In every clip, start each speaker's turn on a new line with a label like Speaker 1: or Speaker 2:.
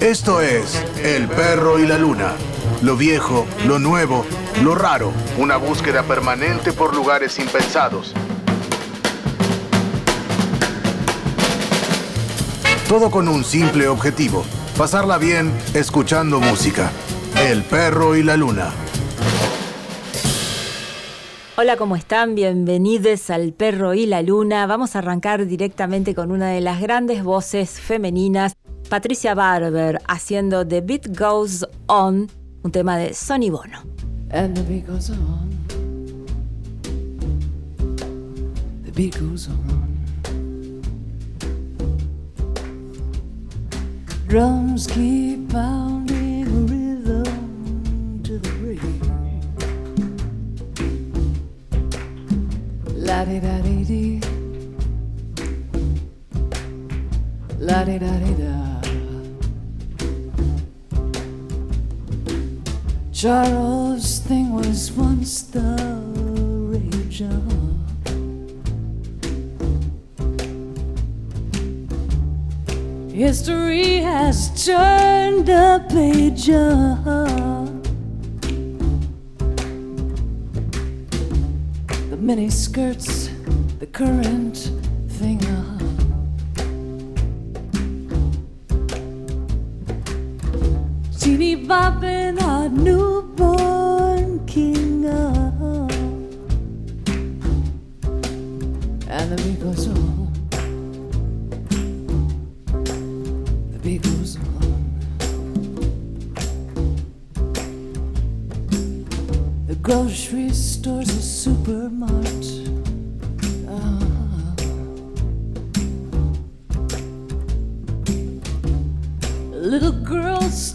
Speaker 1: Esto es El perro y la luna. Lo viejo, lo nuevo, lo raro. Una búsqueda permanente por lugares impensados. Todo con un simple objetivo. Pasarla bien escuchando música. El perro y la luna.
Speaker 2: Hola, ¿cómo están? Bienvenidos al Perro y la Luna. Vamos a arrancar directamente con una de las grandes voces femeninas, Patricia Barber, haciendo The Beat Goes On, un tema de Sonny Bono.
Speaker 3: And the beat goes on. The beat goes on. Drums keep pounding rhythm to the break. La di da di di. La di da di da. Charles' thing was once the rage on. History has turned a page on. The mini skirts, the current thing on. Teeny bopping our newborn king on. And the beat goes on. The beat goes on. The grocery store's a supermart.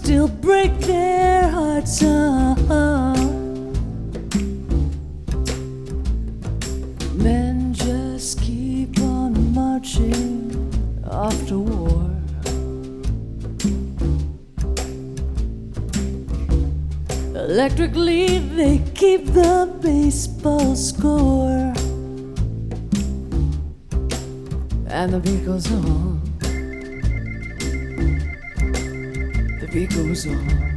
Speaker 3: Still break their hearts. ah. Men just keep on marching to war. Electrically, they keep the baseball score. And the beat goes on. it goes on.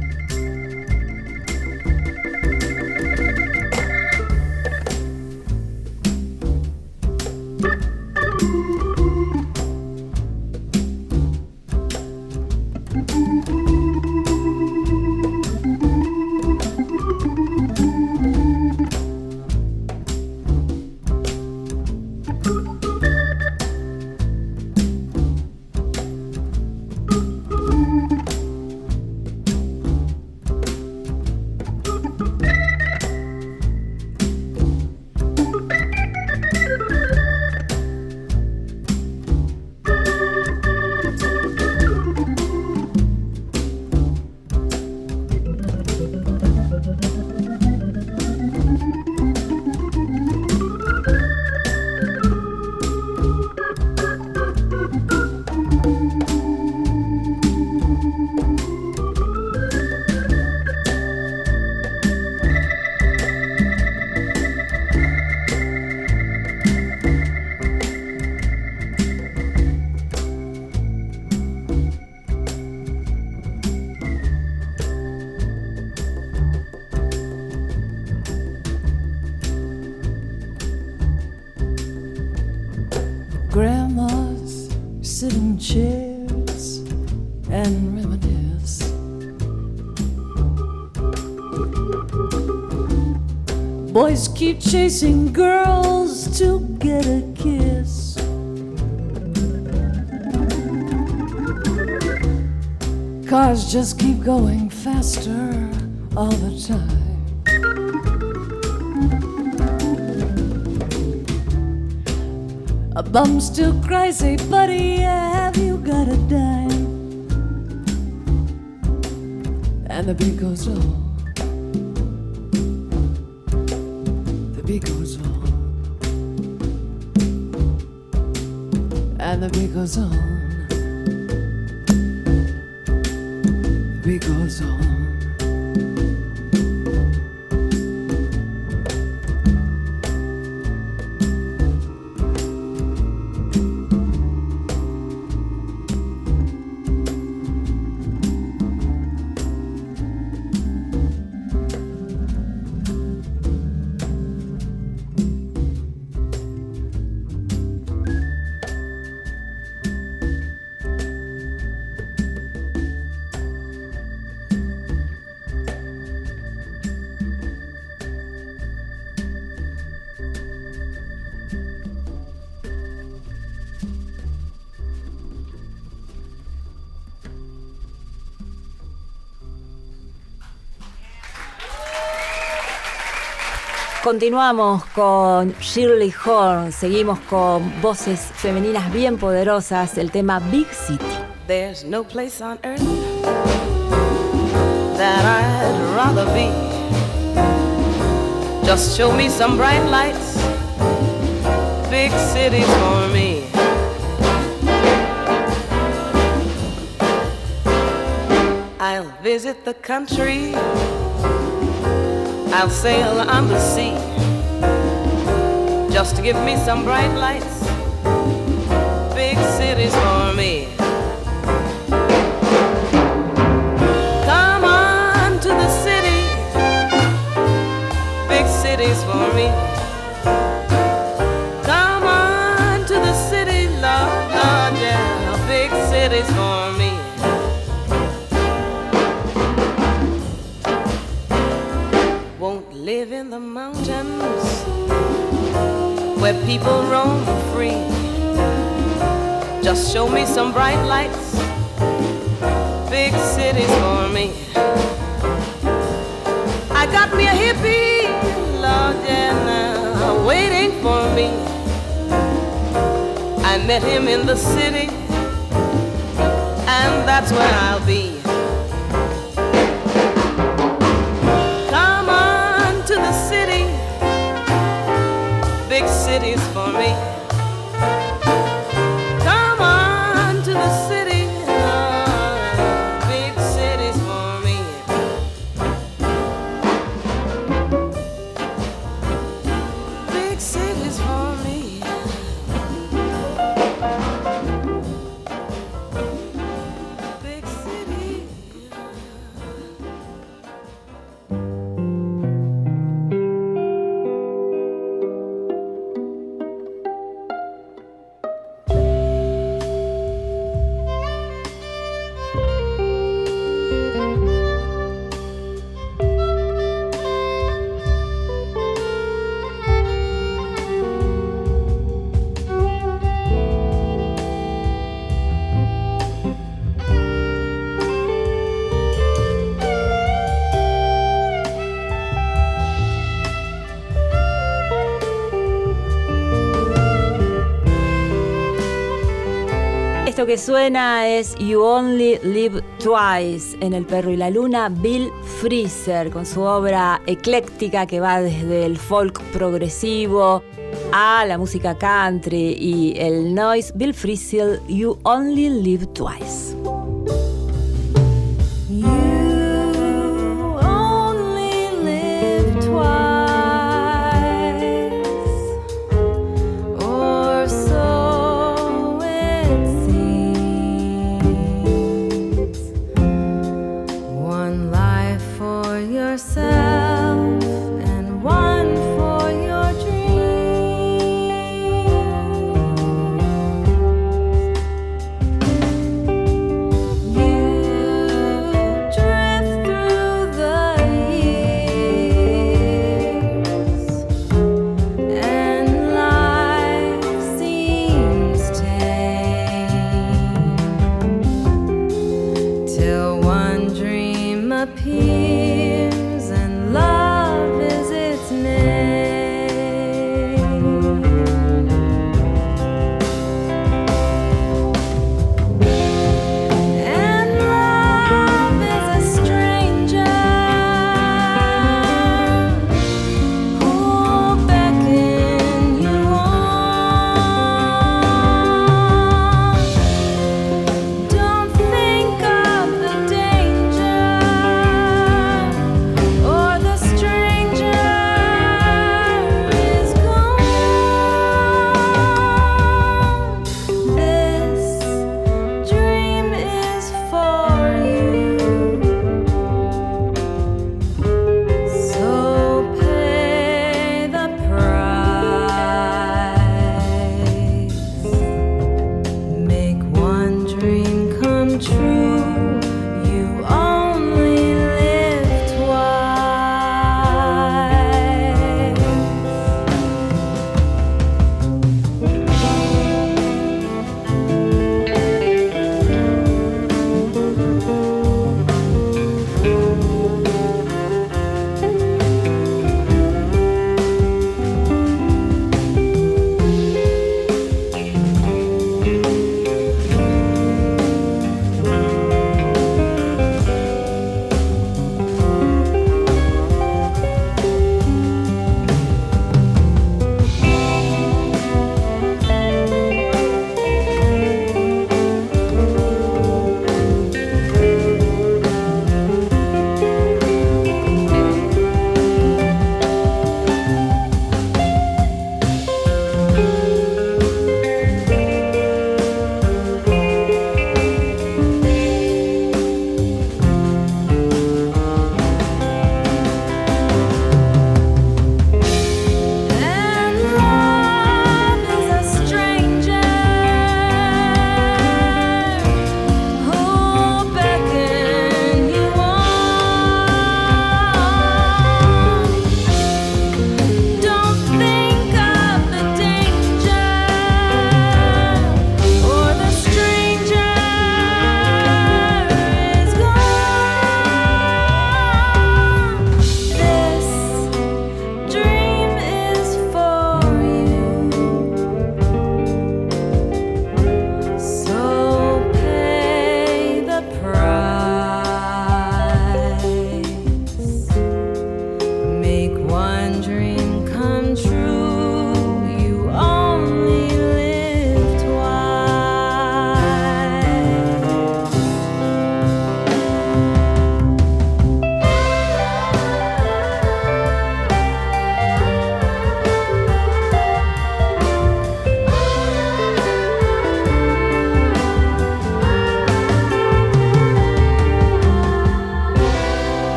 Speaker 3: Chasing girls to get a kiss. Cars just keep going faster all the time. A bum still cries, buddy, have you got a dime? And the beat goes on. veled igazam
Speaker 4: Continuamos con Shirley Horn, seguimos con voces femeninas bien poderosas, el tema Big City.
Speaker 5: There's no place on earth that I'd rather be. Just show me some bright lights, big cities for me. I'll visit the country I'll sail on the sea just to give me some bright lights, big cities for me. People roam free. Just show me some bright lights, big cities for me. I got me a hippie, Lord, yeah, uh, now, waiting for me. I met him in the city, and that's where I'll be. big cities.
Speaker 4: Que suena es You Only Live Twice en El Perro y la Luna, Bill Freezer, con su obra ecléctica que va desde el folk progresivo a la música country y el noise. Bill Freezer, You Only Live Twice.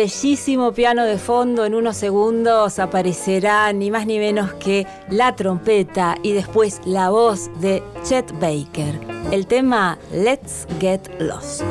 Speaker 2: Bellísimo piano de fondo, en unos segundos aparecerá ni más ni menos que la trompeta y después la voz de Chet Baker. El tema Let's Get Lost.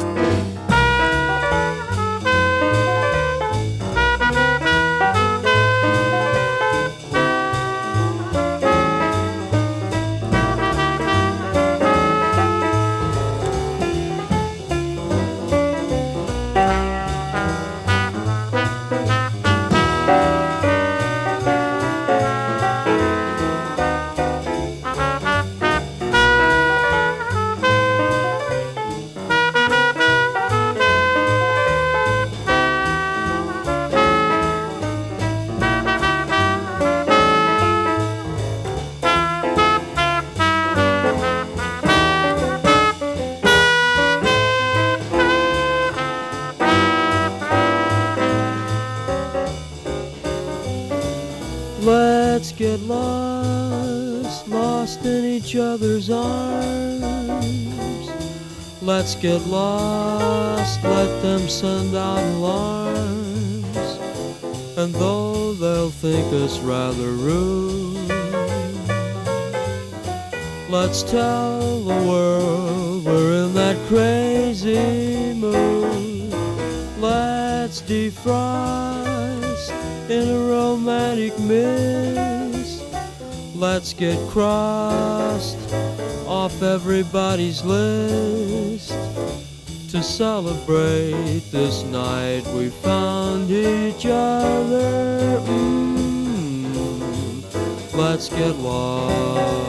Speaker 6: Let's get lost, let them send out alarms. And though they'll think us rather rude, let's tell the world we're in that crazy mood. Let's defrost in a romantic mist. Let's get crossed off everybody's list celebrate this night we found each other. Mm, let's get lost.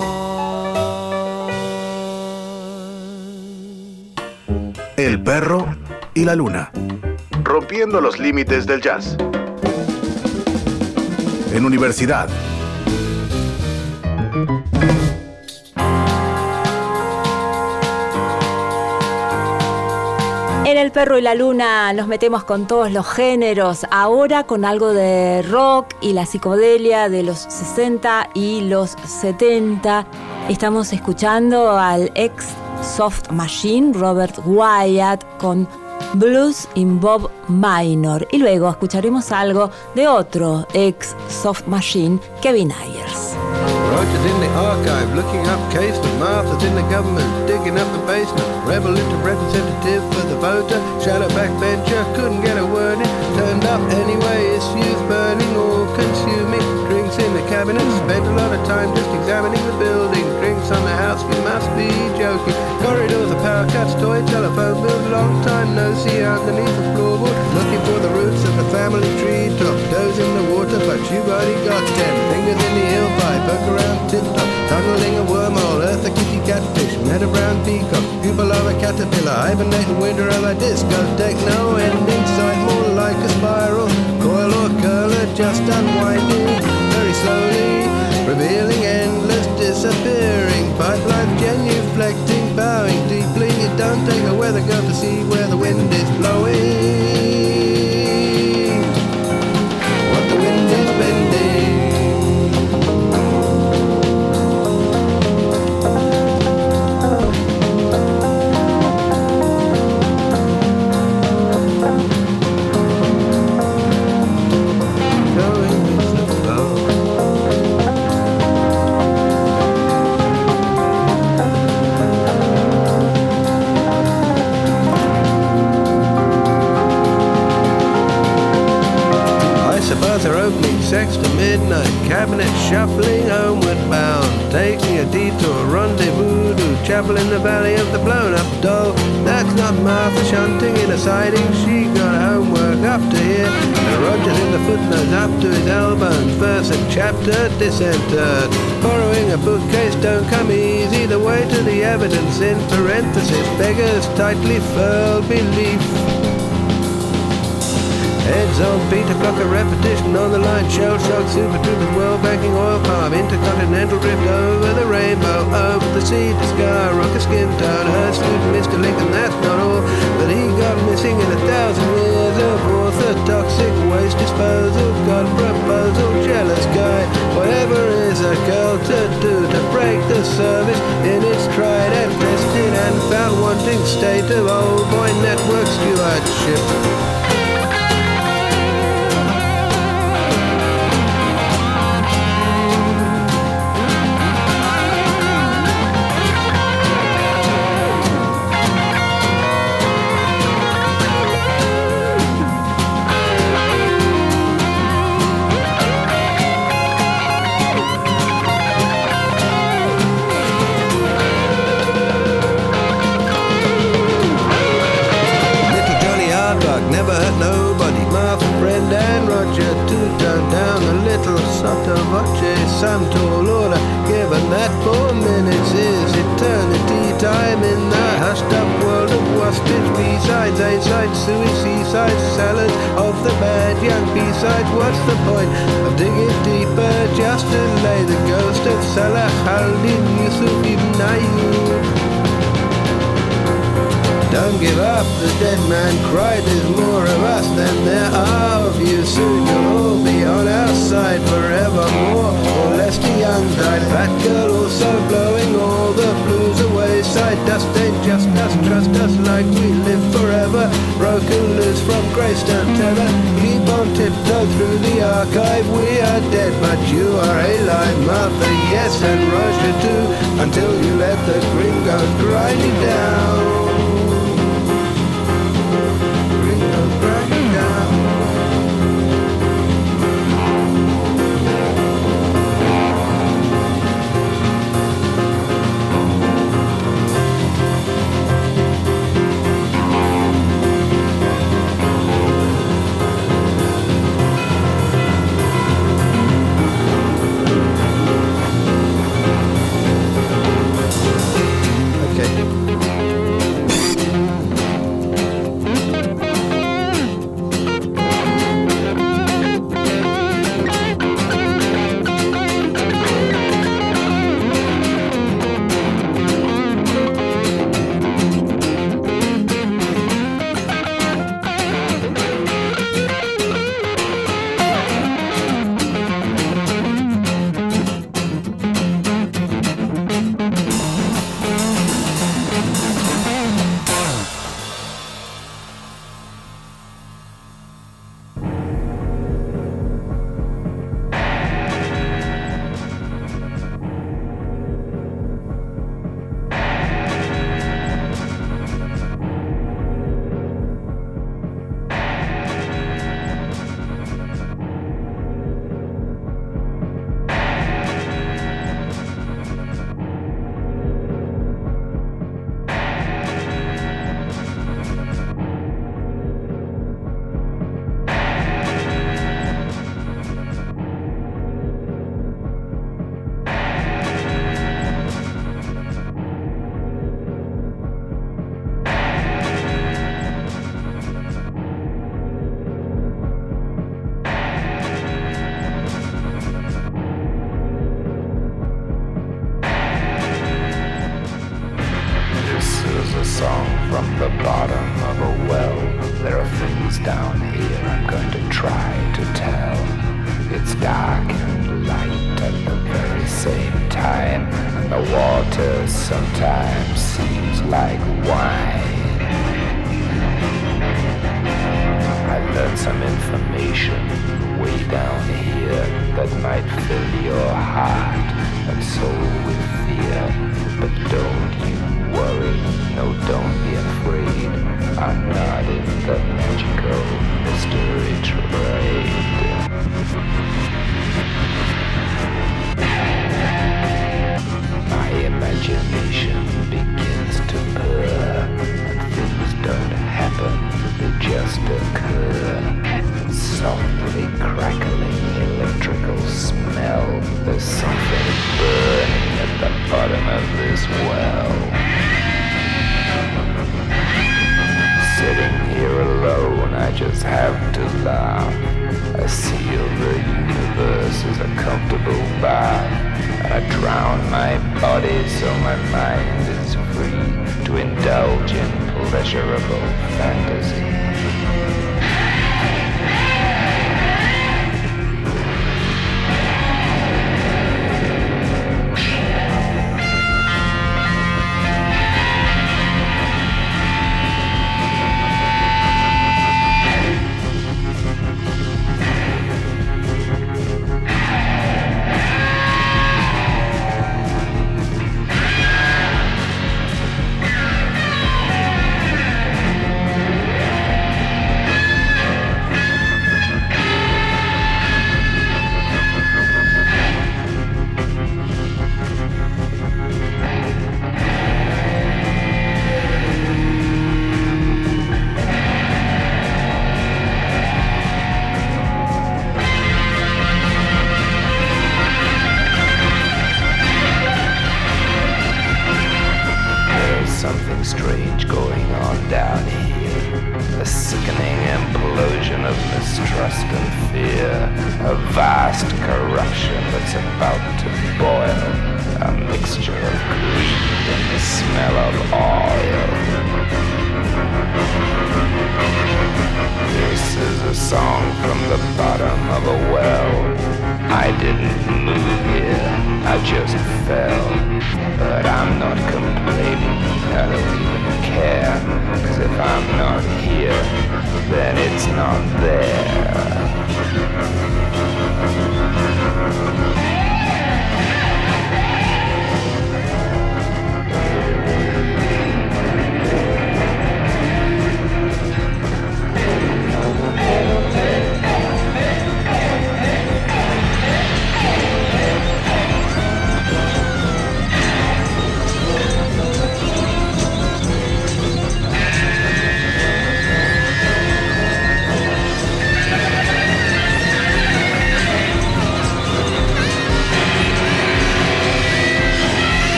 Speaker 1: El perro y la luna. Rompiendo los límites del jazz. En universidad.
Speaker 2: En El Perro y la Luna nos metemos con todos los géneros, ahora con algo de rock y la psicodelia de los 60 y los 70. Estamos escuchando al ex Soft Machine, Robert Wyatt, con Blues in Bob Minor. Y luego escucharemos algo de otro ex Soft Machine, Kevin Ayers.
Speaker 7: Roger's in the archive, looking up casement. Martha's in the government, digging up the basement. Rebel into representative for the voter. Shadow backbencher, couldn't get a word in. Turned up anyway, issues burning or consuming. Drinks in the cabinet, spent a lot of time just examining the building. House, you must be joking. Corridors of power cuts, toy telephone bills. Long time no see underneath the floorboard. Looking for the roots of the family tree top. Toes in the water, but you've already got ten. Fingers in the hill pipe, poke around tip top. Tunneling a wormhole, earth a kitty catfish. Met a brown peacock, pupil of a caterpillar. Hibernating winter of a discotheque, no ending sight, more like a spiral Coil or curler, just unwinding very slowly, revealing endless disappearing pipelines, genuflecting, bowing deeply. It don't take a weather girl to see where the wind is blowing. They're opening sex to midnight, cabinet shuffling homeward bound, taking a detour, rendezvous to chapel in the valley of the blown up doll. That's not Martha shunting in a siding, she got homework up to here, and Roger's in the footnotes up to his elbows, verse and chapter disentered. Borrowing a bookcase don't come easy, the way to the evidence in parenthesis beggars tightly furled belief. Heads on Peter Blocker repetition on the line, shell shock, super troopers, world banking, oil palm, intercontinental drift over the rainbow, over the sea to sky, rocket skin tone, her student Mr. Lincoln, that's not all But he got missing in a thousand years of orthodoxic waste disposal, God proposal, jealous guy, whatever is a girl to do to break the service in its tried and tested and found wanting state of old boy network stewardship. Sotto voce. Tall order, given that four minutes is eternity. Time in the hushed up world of waspage. B-sides, A-sides, suey seaside salads of the bad young B-sides. What's the point of digging deeper just to lay the ghost of Salah al-Din Yusuf ibn Ayyub? Don't give up, the dead man cried. There's more of us than there are of you. Soon you'll all be on our side forevermore. Or lest a young died, fat girl also blowing all the blues away. Side dust ain't just us, trust us like we live forever. Broken loose from Greystone Tether. Keep on tiptoe through the archive. We are dead, but you are alive. Martha, yes, and Roger too. Until you let the gringos grind you down.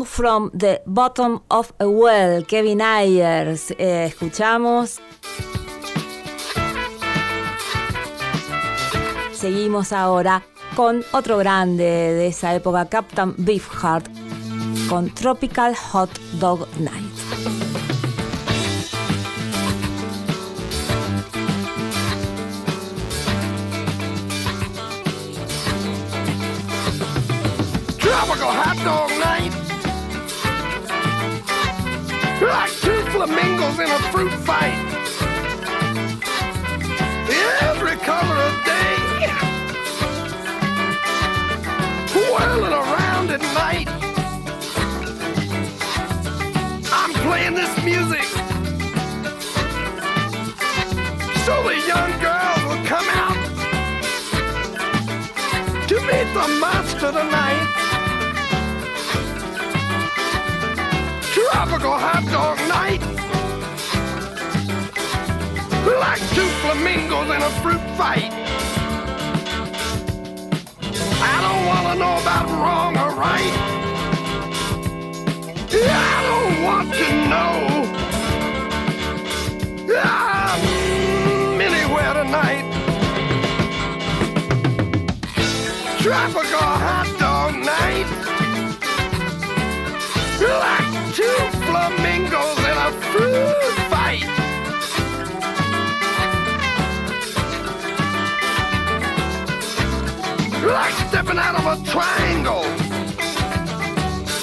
Speaker 8: From the Bottom of a Well,
Speaker 2: Kevin Ayers. Eh, escuchamos. Seguimos ahora con otro grande de esa época, Captain Beefheart, con Tropical Hot Dog Night.
Speaker 9: tropical hot dog flamingos in a fruit fight. Every color of day, whirling around at night. I'm playing this music so the young girls will come out to meet the monster tonight. flamingos in a fruit fight. I don't wanna know about wrong or right. I don't want to know. I'm anywhere tonight. Tropical hot dog night. Like two flamingos in a fruit Like stepping out of a triangle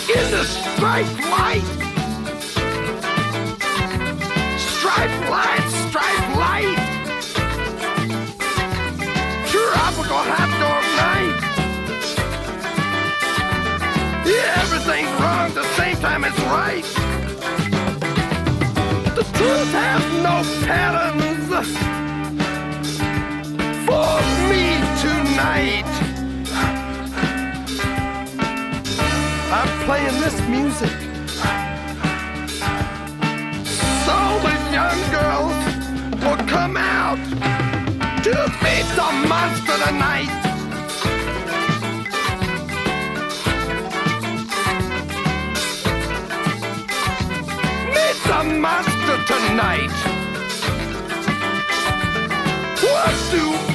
Speaker 9: in the striped light. Striped light, striped light. Tropical hot dog night. Yeah, everything's wrong the same time it's right. The truth has no patterns for me tonight. I'm playing this music. So the young girls will come out to meet the monster tonight. Meet the monster tonight. What do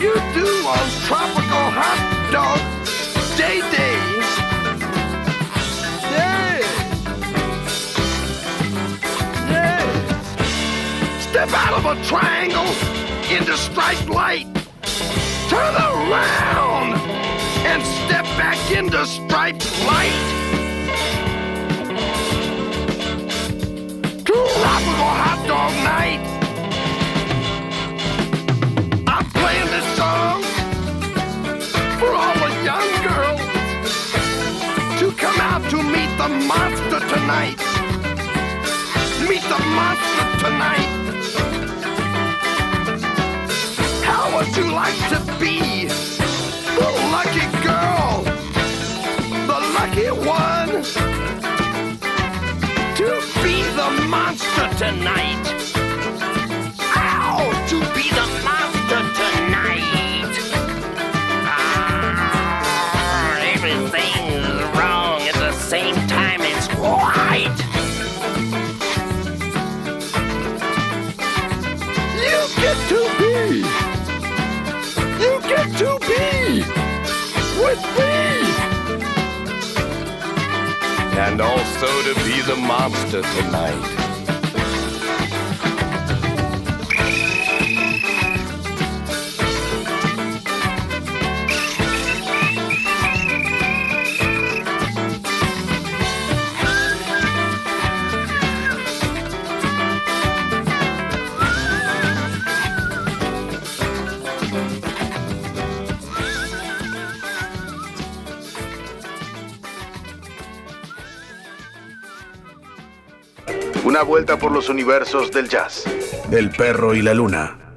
Speaker 9: you do on tropical hot dog day days? Yeah. Yeah. Step out of a triangle into striped light. Turn around and step back into striped light. Tropical hot dog night. Playing this song for all the young girls to come out to meet the monster tonight. Meet the monster tonight. How would you like to be the lucky girl, the lucky one, to be the monster tonight? And also to be the monster tonight.
Speaker 1: Vuelta por los universos del jazz. El perro y la luna.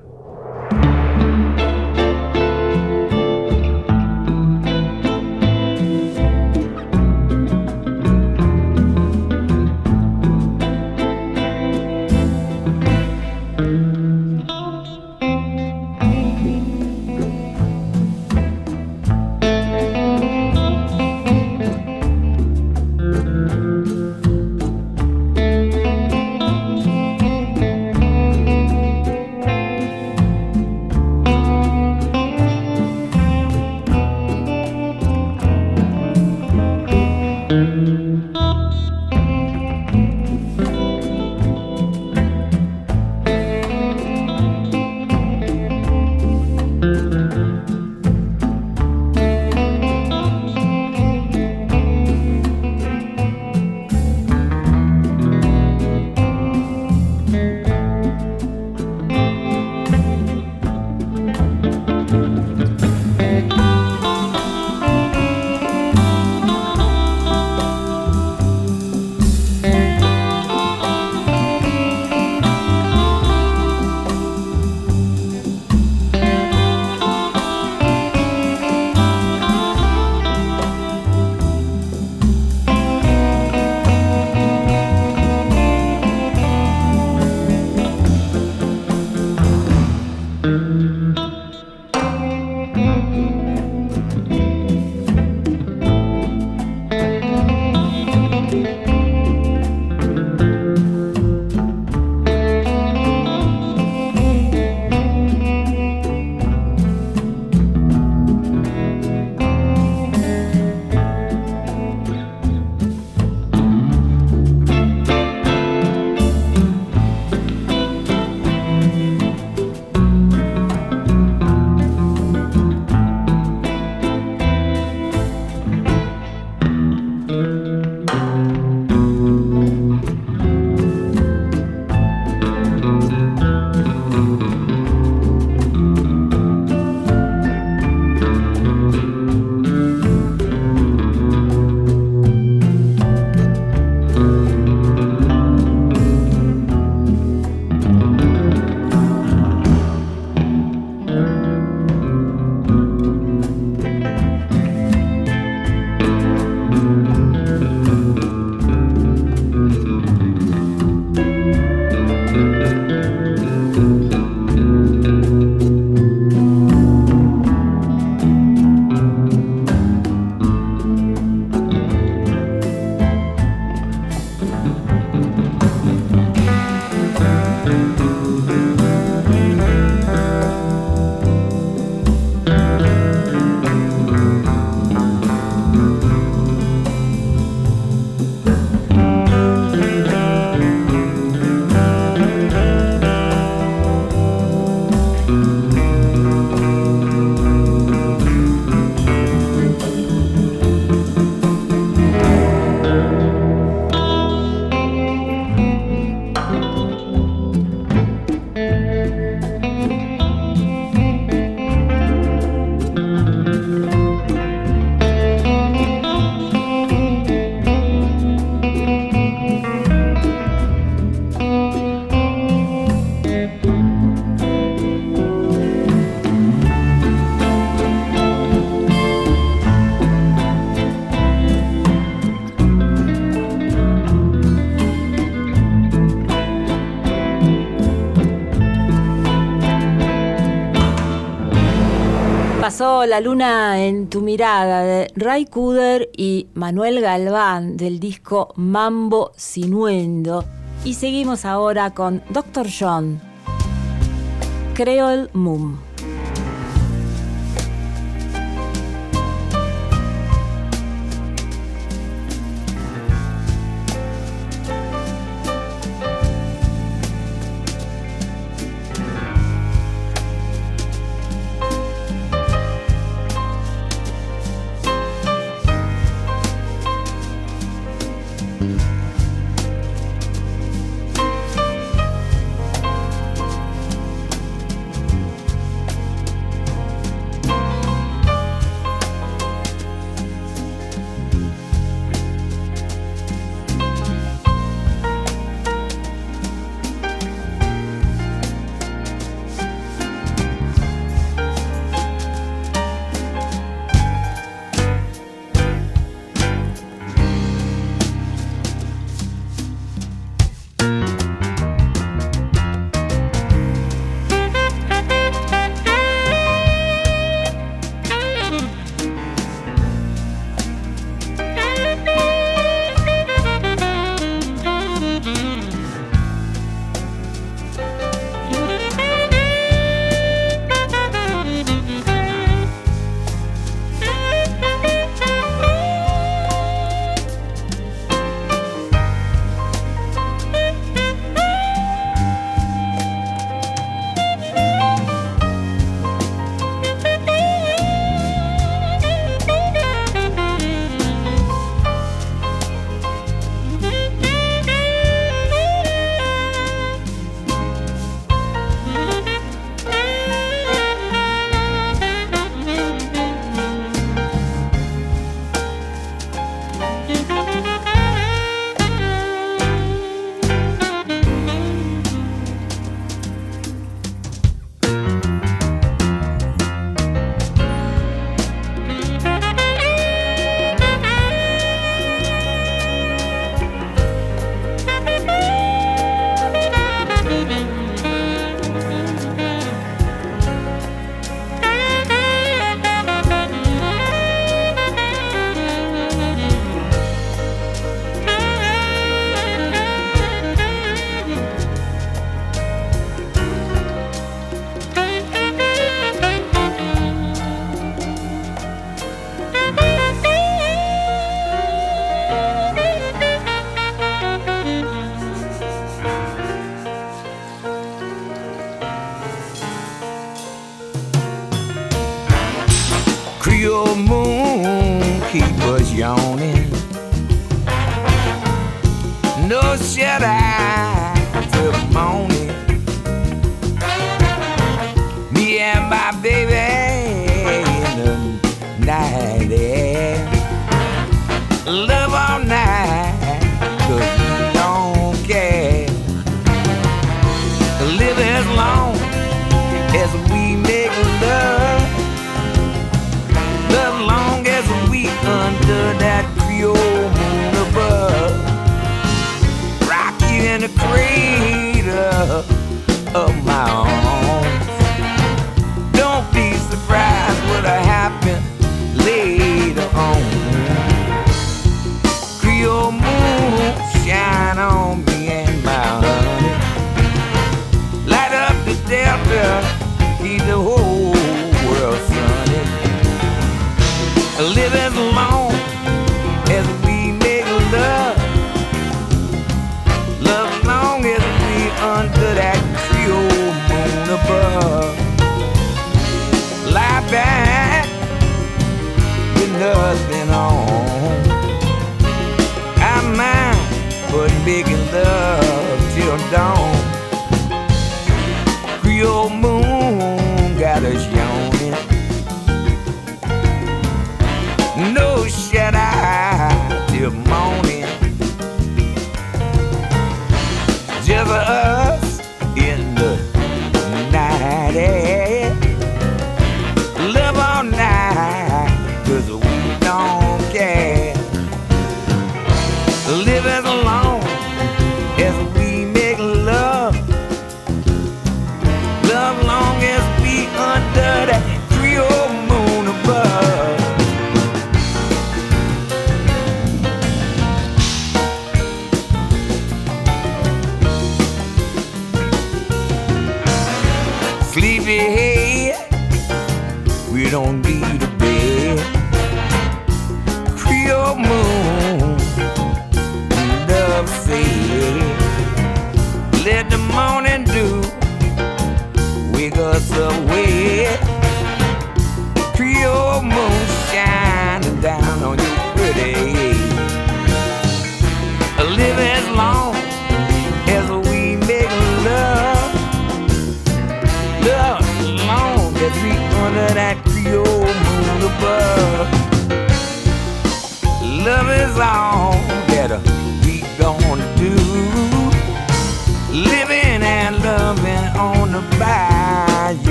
Speaker 10: La Luna en tu mirada de Ray Kuder y Manuel Galván del disco Mambo Sinuendo. Y seguimos ahora con Dr. John, Creole Moon.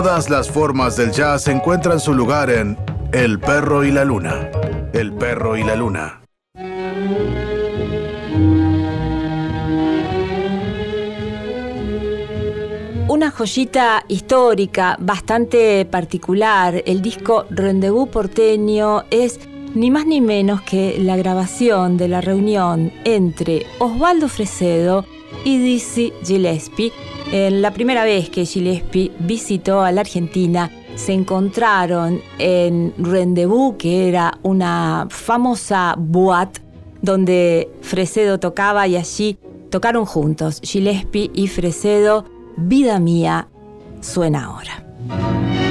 Speaker 1: Todas las formas del jazz encuentran su lugar en El perro y la luna. El perro y la luna.
Speaker 2: Una joyita histórica bastante particular, el disco Rendezvous porteño es ni más ni menos que la grabación de la reunión entre Osvaldo Fresedo y Dizzy Gillespie. En la primera vez que Gillespie visitó a la Argentina, se encontraron en Rendezvous, que era una famosa boate donde Fresedo tocaba y allí tocaron juntos Gillespie y Fresedo. Vida mía suena ahora.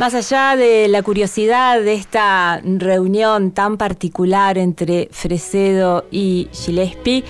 Speaker 2: Más allá de la curiosidad de esta reunión tan particular entre Fresedo y Gillespie,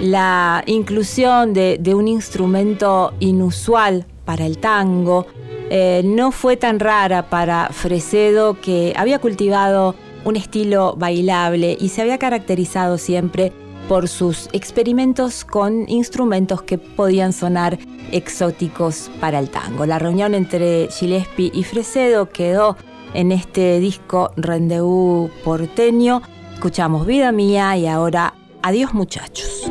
Speaker 2: la inclusión de, un instrumento inusual para el tango eh, no fue tan rara para Fresedo que había cultivado un estilo bailable y se había caracterizado siempre por sus experimentos con instrumentos que podían sonar exóticos para el tango. La reunión entre Gillespie y Fresedo quedó en este disco Rendezvous porteño. Escuchamos Vida Mía y ahora Adiós muchachos.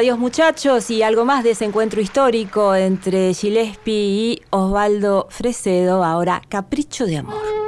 Speaker 2: Adiós muchachos y algo más de ese encuentro histórico entre Gillespie y Osvaldo Fresedo, ahora Capricho de Amor.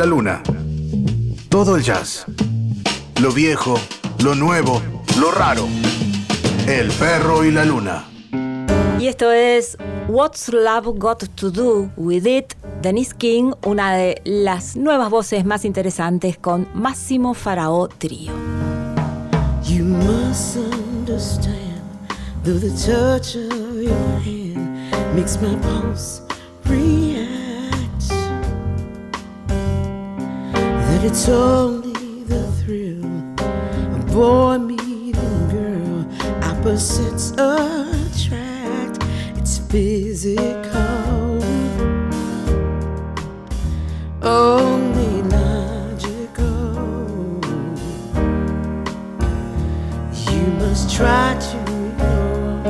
Speaker 1: La luna. Todo el jazz. Lo viejo, lo nuevo, lo raro. El perro y la luna.
Speaker 2: Y esto es What's Love Got to Do With It, Denise King, una de las nuevas voces más interesantes con Máximo Faraó Trío.
Speaker 11: You must understand, though the touch of your hand makes my pulse react, that it's only the thrill of boy meeting girl, opposites attract. It's physical, only logical. You must try to ignore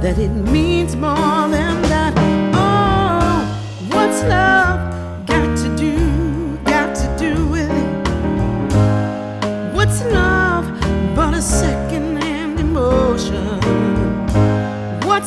Speaker 11: that it means more than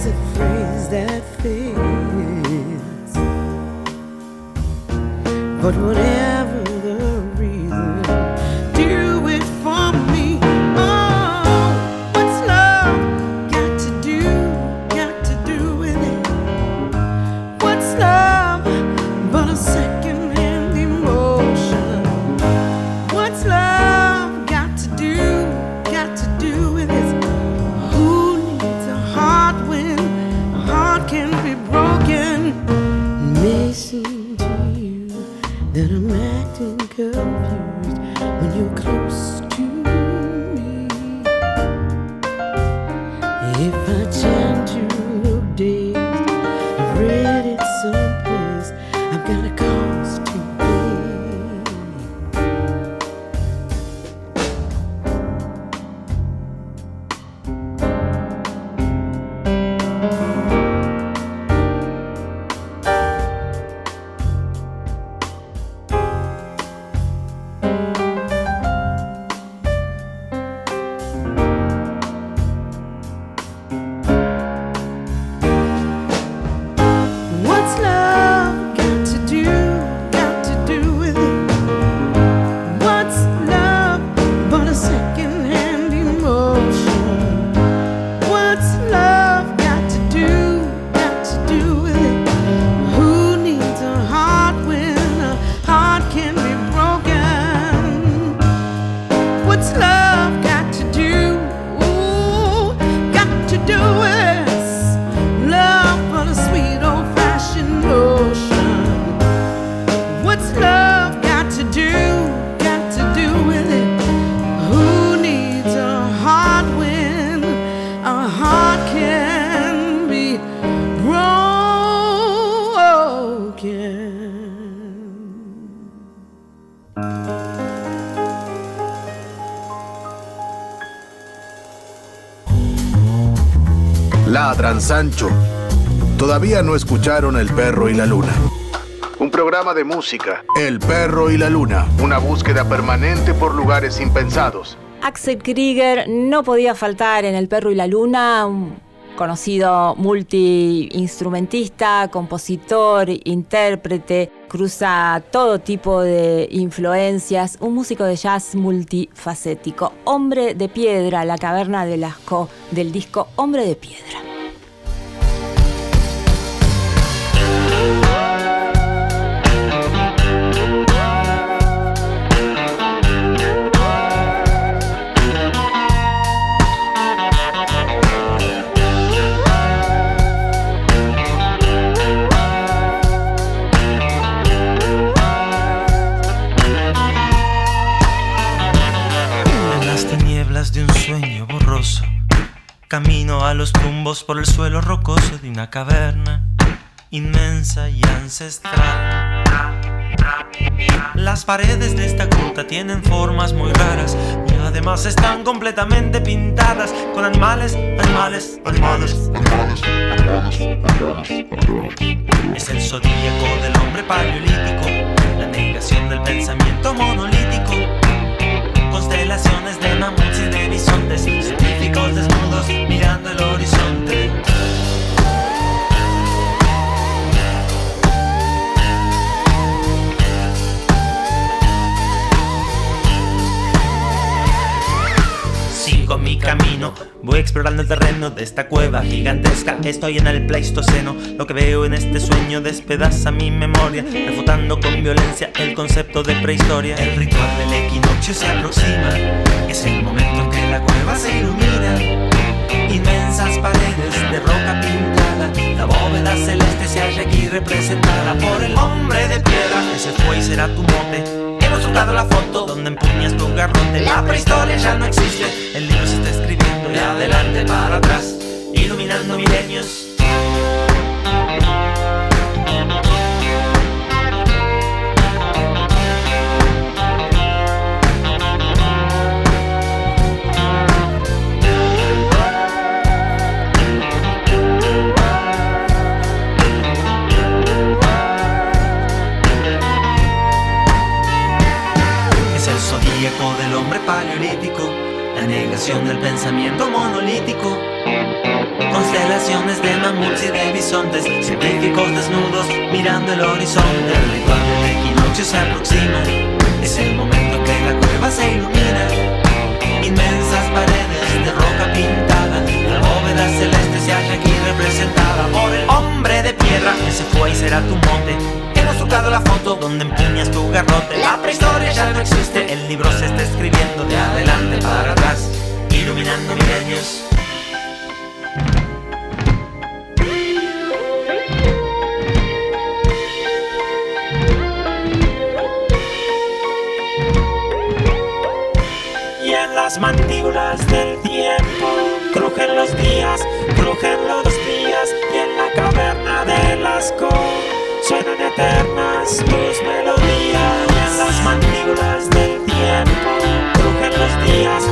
Speaker 11: There's a phrase that fits. But whatever
Speaker 1: Sancho. Todavía no escucharon El perro y la luna. Un programa de música. El perro y la luna. Una búsqueda permanente por lugares impensados.
Speaker 2: Axel Krieger no podía faltar en El perro y la luna, un conocido multiinstrumentista, compositor, intérprete, cruza todo tipo de influencias, un músico de jazz multifacético. Hombre de piedra, la caverna de Lascaux del disco Hombre de piedra.
Speaker 12: Camino a los tumbos por el suelo rocoso de una caverna inmensa y ancestral. Las paredes de esta gruta tienen formas muy raras y además están completamente pintadas con animales, animales, animales, animales, animales, Es el zodíaco del hombre paleolítico, la negación del pensamiento monolítico, constelaciones de mamuts y de bisontes, científicos desnudos mirando el horizonte. con mi camino. Voy explorando el terreno de esta cueva gigantesca. Estoy en el Pleistoceno. Lo que veo en este sueño despedaza mi memoria, refutando con violencia el concepto de prehistoria. El ritual del equinoccio se aproxima. Es el momento se ilumina. Inmensas paredes de roca pintada. La bóveda celeste se halla aquí representada por el hombre de piedra. Ese fue y será tu mote Hemos trucado la foto donde empuñas tu garrote. La prehistoria ya no existe. El libro se está escribiendo de adelante para atrás, iluminando milenios. Paleolítico, la negación del pensamiento monolítico. Constelaciones de mamuts y de bisontes, científicos desnudos mirando el horizonte. El ritual del equinoccio se aproxima, es el momento en que la cueva se ilumina. Inmensas paredes de roca pintada, la bóveda celeste se halla aquí representada por el hombre de piedra. Ese fue y será tu monte trucado la foto donde empuñas tu garrote. La prehistoria ya no existe, el libro se está escribiendo de adelante para atrás, iluminando milenios. Y en las mandíbulas del tiempo crujen los días, crujen los días, y en la caverna de las cosas suenan eternas tus melodías en las mandíbulas del tiempo. Crujen los días,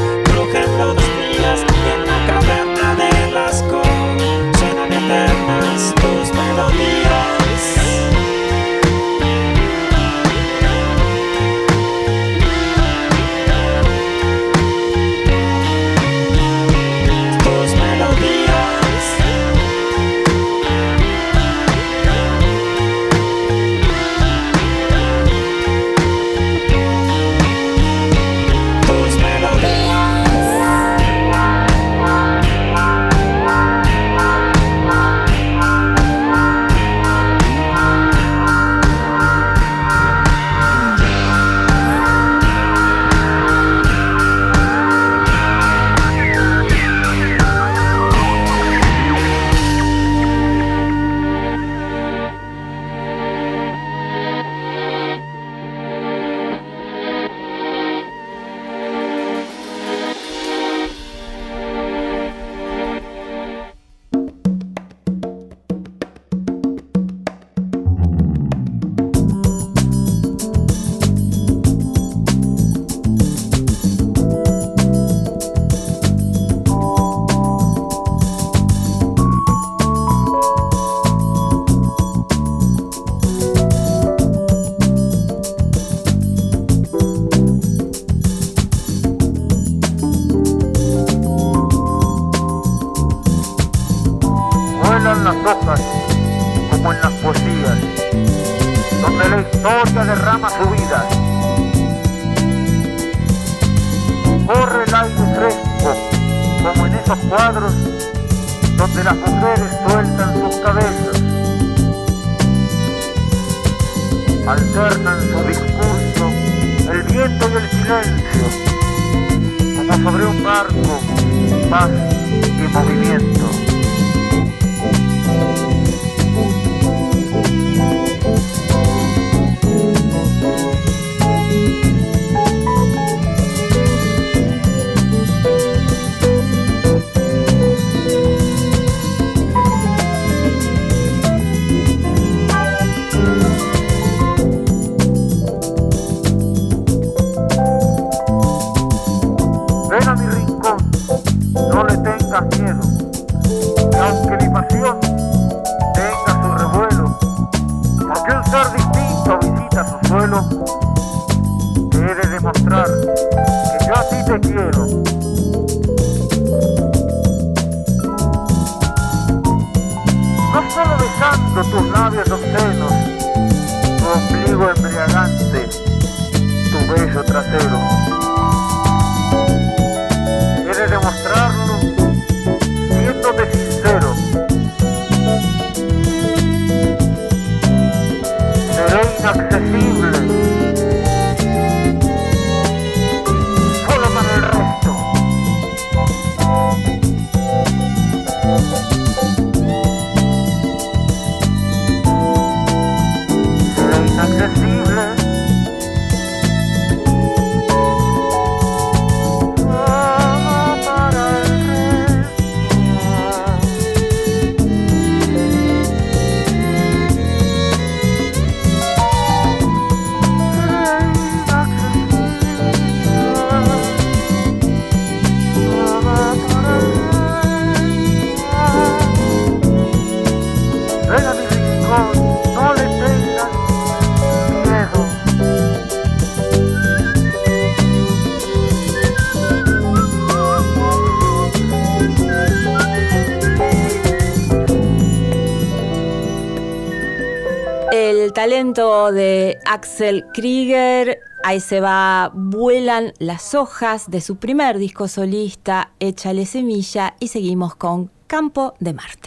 Speaker 12: trasero. de
Speaker 13: Axel Krieger. Ahí se va Vuelan las hojas de su primer disco solista, Échale semilla, y seguimos con Campo de Marte.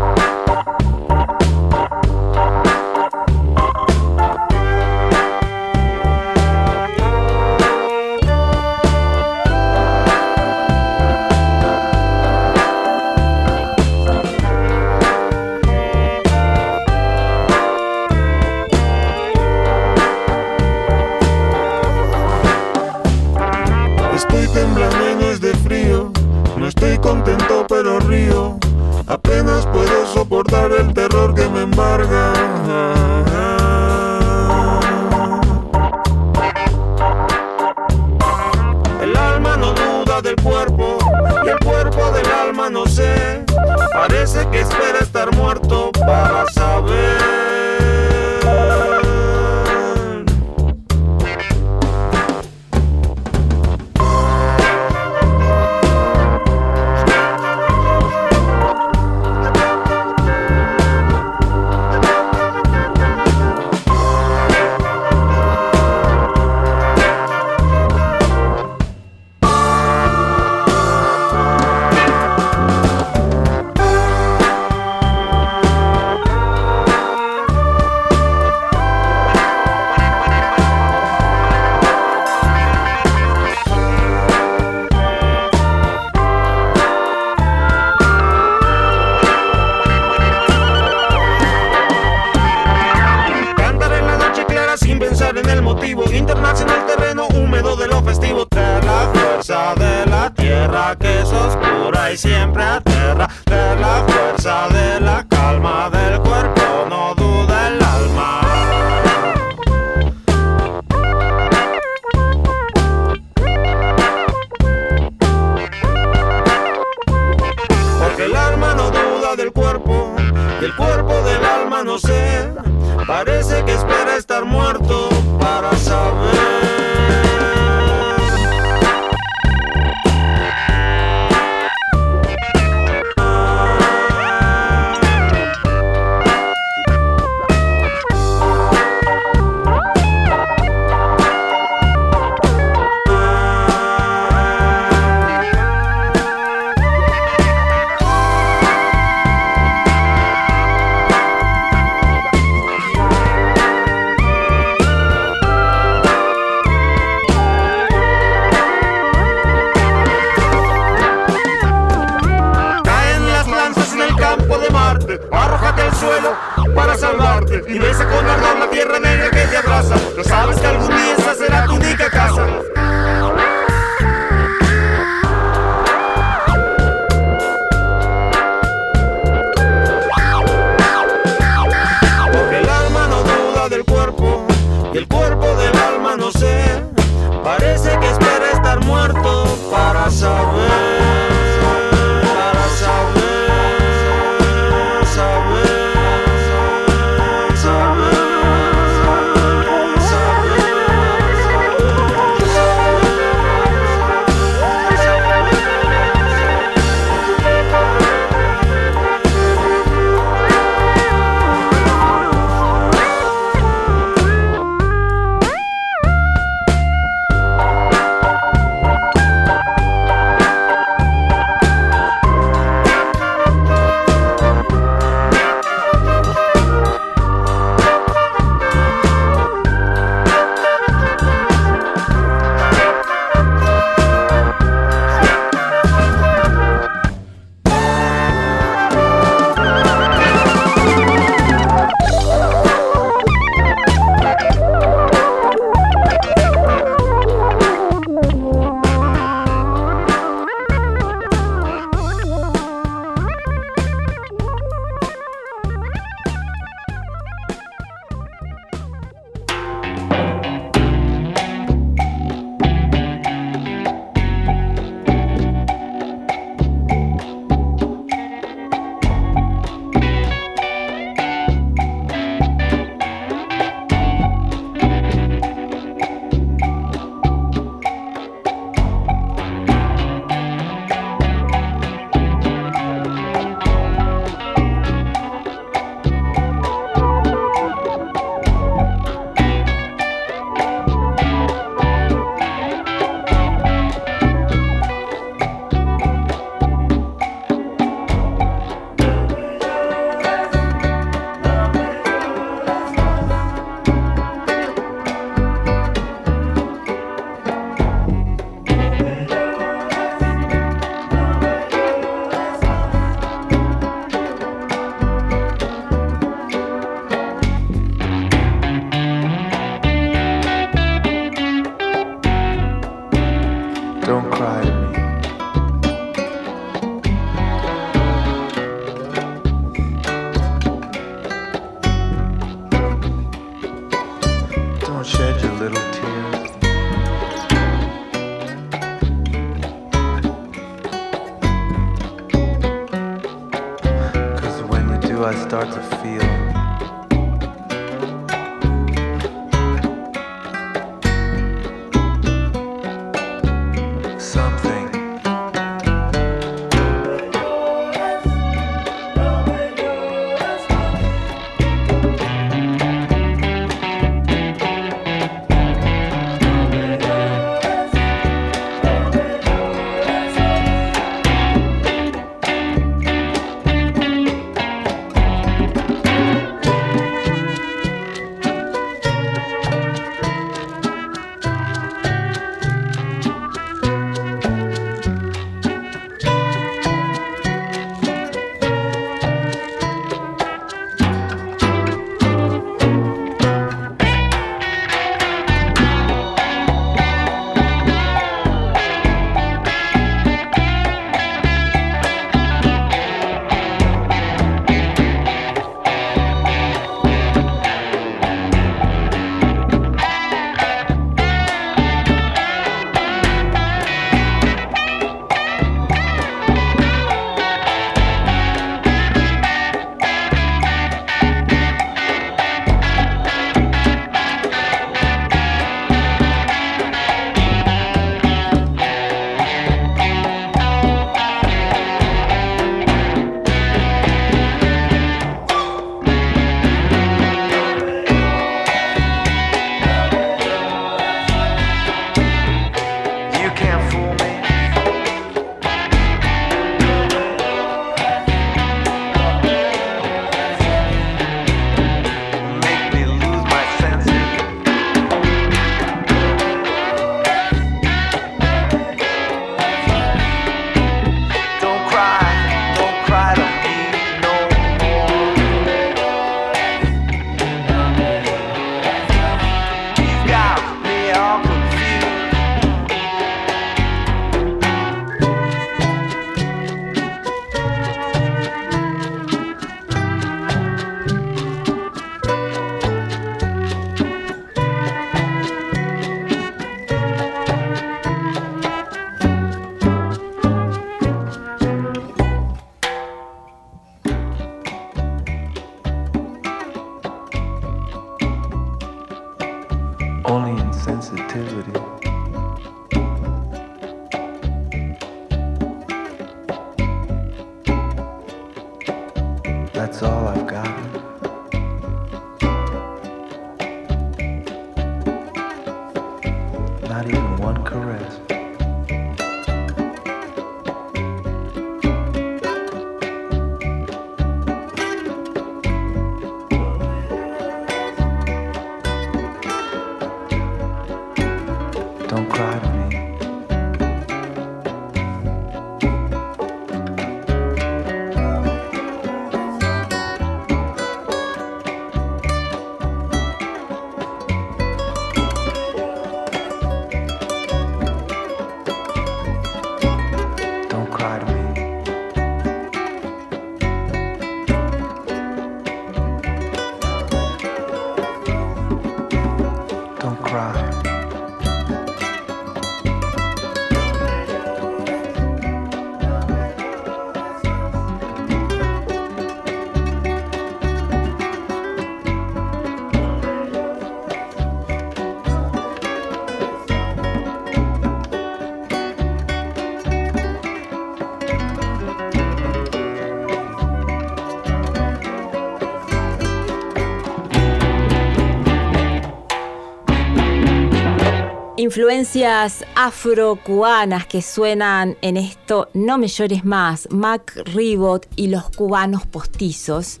Speaker 2: Influencias afro-cubanas que suenan en esto No me llores más, Mac Ribot y los cubanos postizos.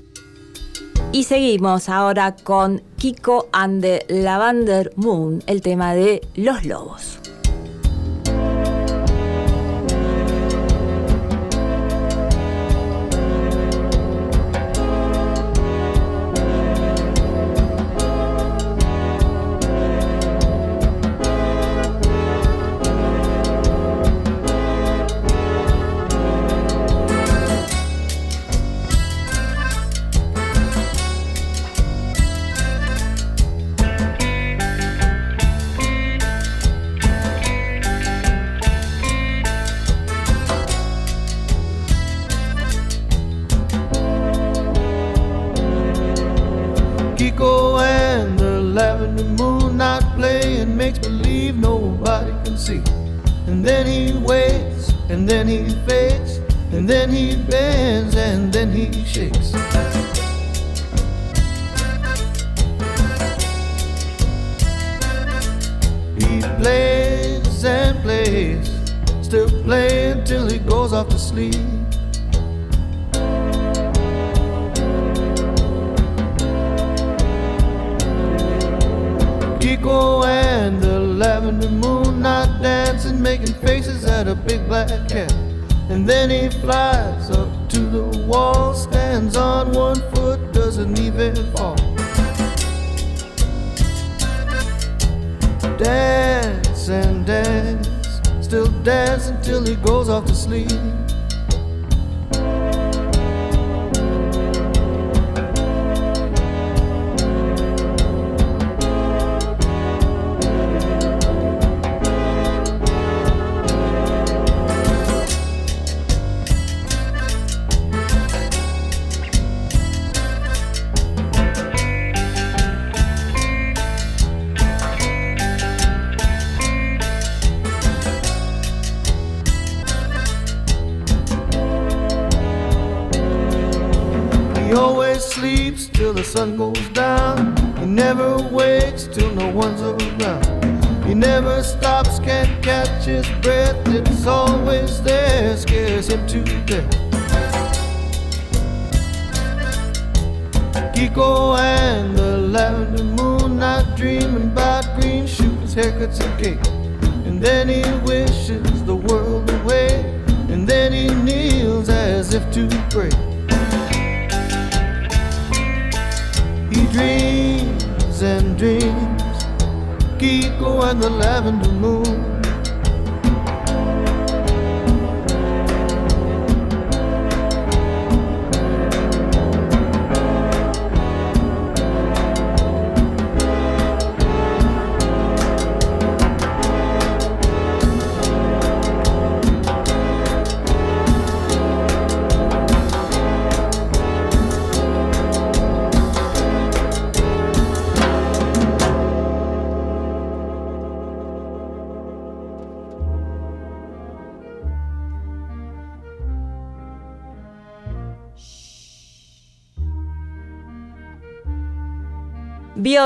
Speaker 2: Y seguimos ahora con Kiko and the Lavender Moon, el tema de Los Lobos.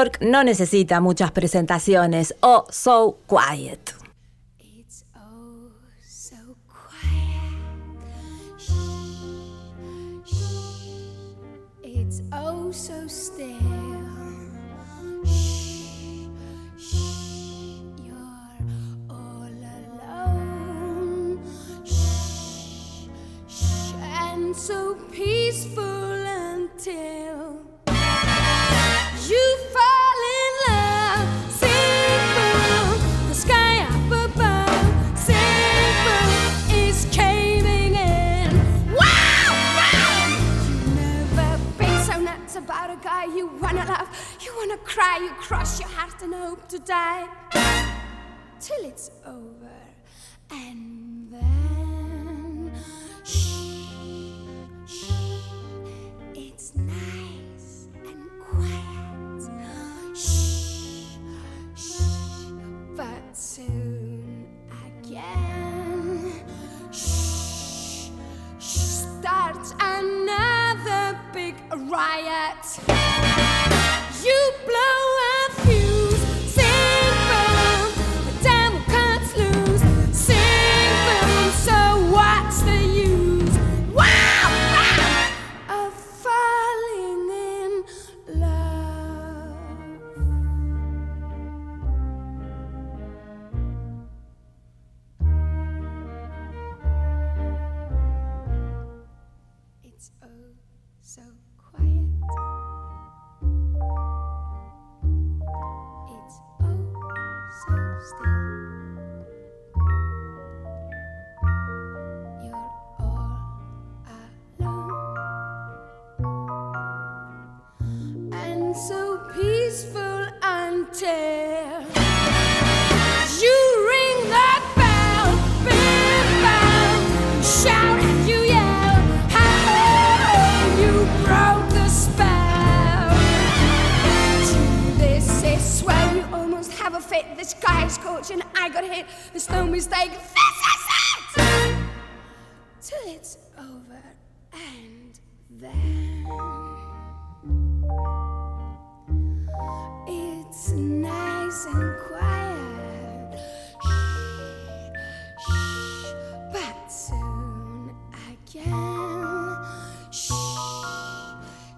Speaker 2: Bjork no necesita muchas presentaciones. Oh, so quiet.
Speaker 14: It's oh so still. Shh, shh, you're all alone. Shh, shh, and so peaceful until cry, you cross your heart and hope to die till it's over. And then, shh, shh, it's nice and quiet. Shh, shh, but soon again, shh, shh, starts another big riot. You blow you ring that bell, big bell, shout you yell, you broke the spell. This is swell. it. The sky is scorching. I got hit. There's no mistake. This is it. Till it's over and then nice and quiet. Shh, shh, but soon again. Shh,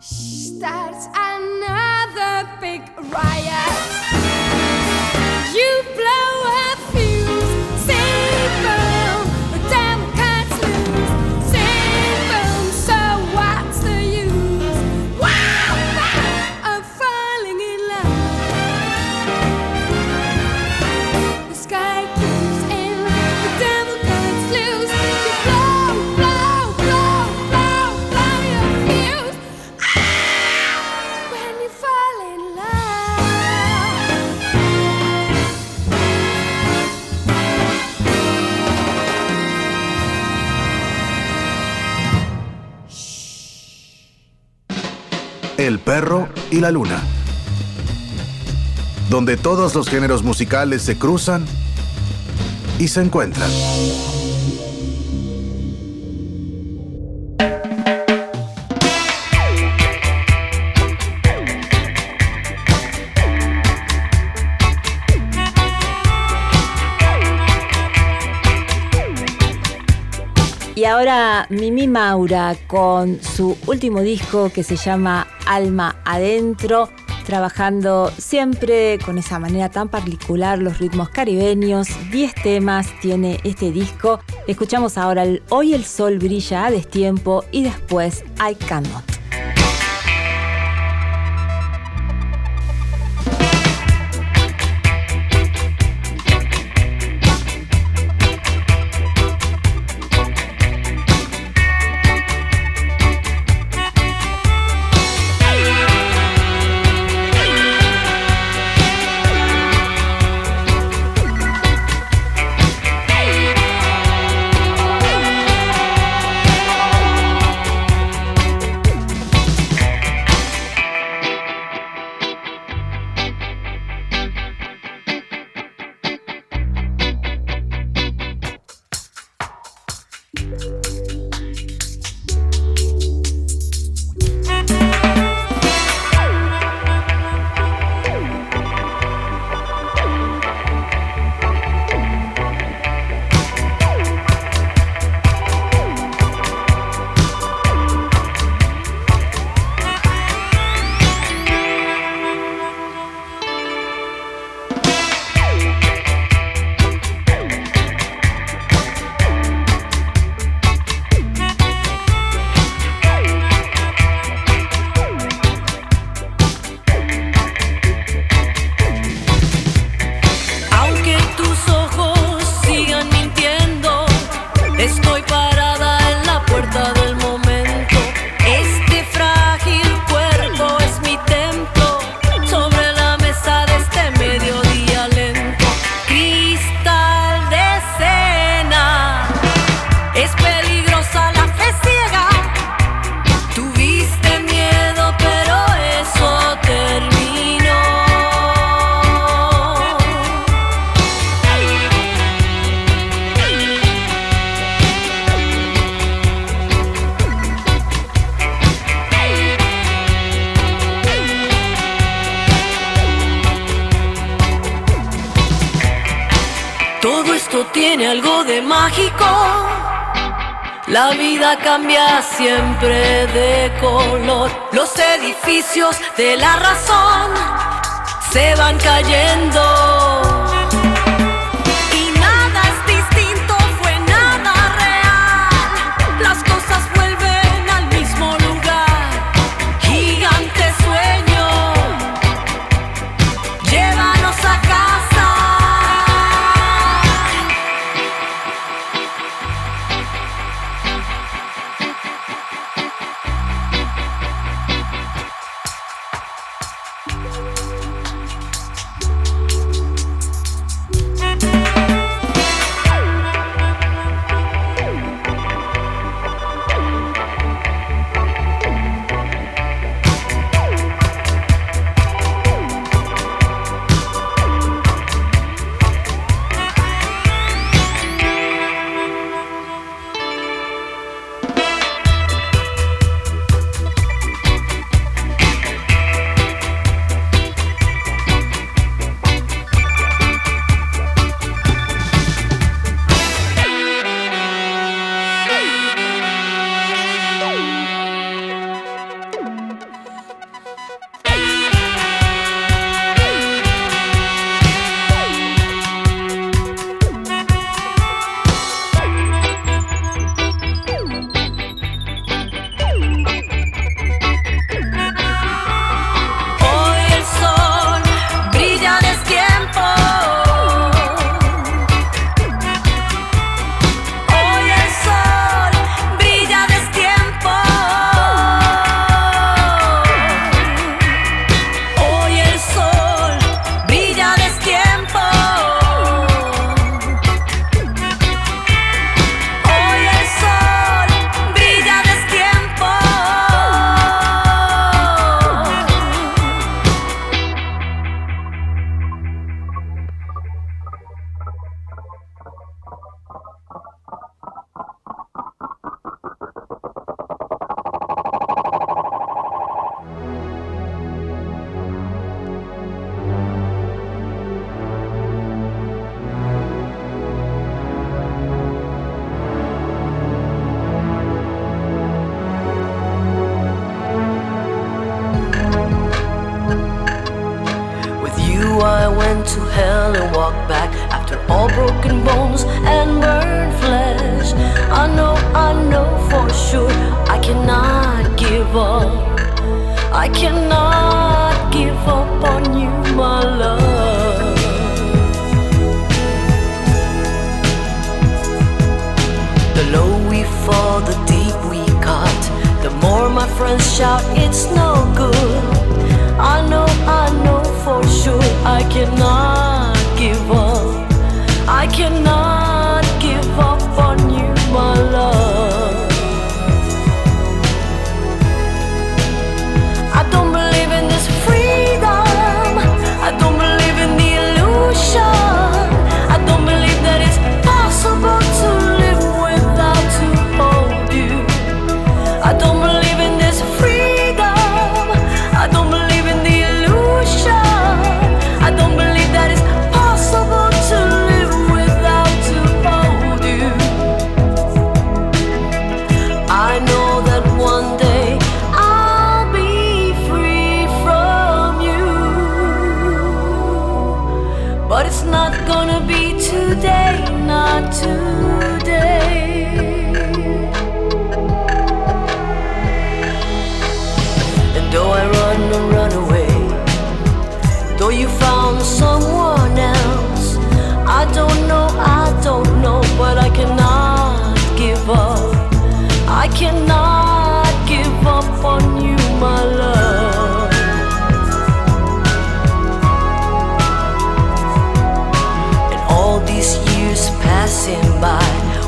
Speaker 14: shh, starts another big riot. You
Speaker 1: perro y la luna. Donde todos los géneros musicales se cruzan y se encuentran.
Speaker 4: Mimi Maura con su último disco que se llama Alma Adentro, trabajando siempre con esa manera tan particular los ritmos caribeños. 10 temas tiene este disco. Escuchamos ahora Hoy el sol brilla a destiempo y después I Cannot.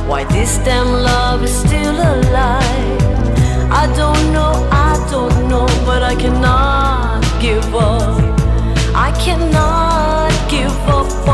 Speaker 4: why this damn love is still alive. I don't know, I don't know, but I cannot give up. I cannot give up.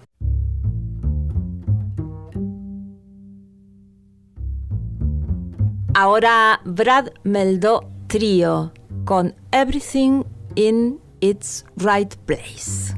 Speaker 2: Ahora Brad Meldó Trio con Everything in its Right Place.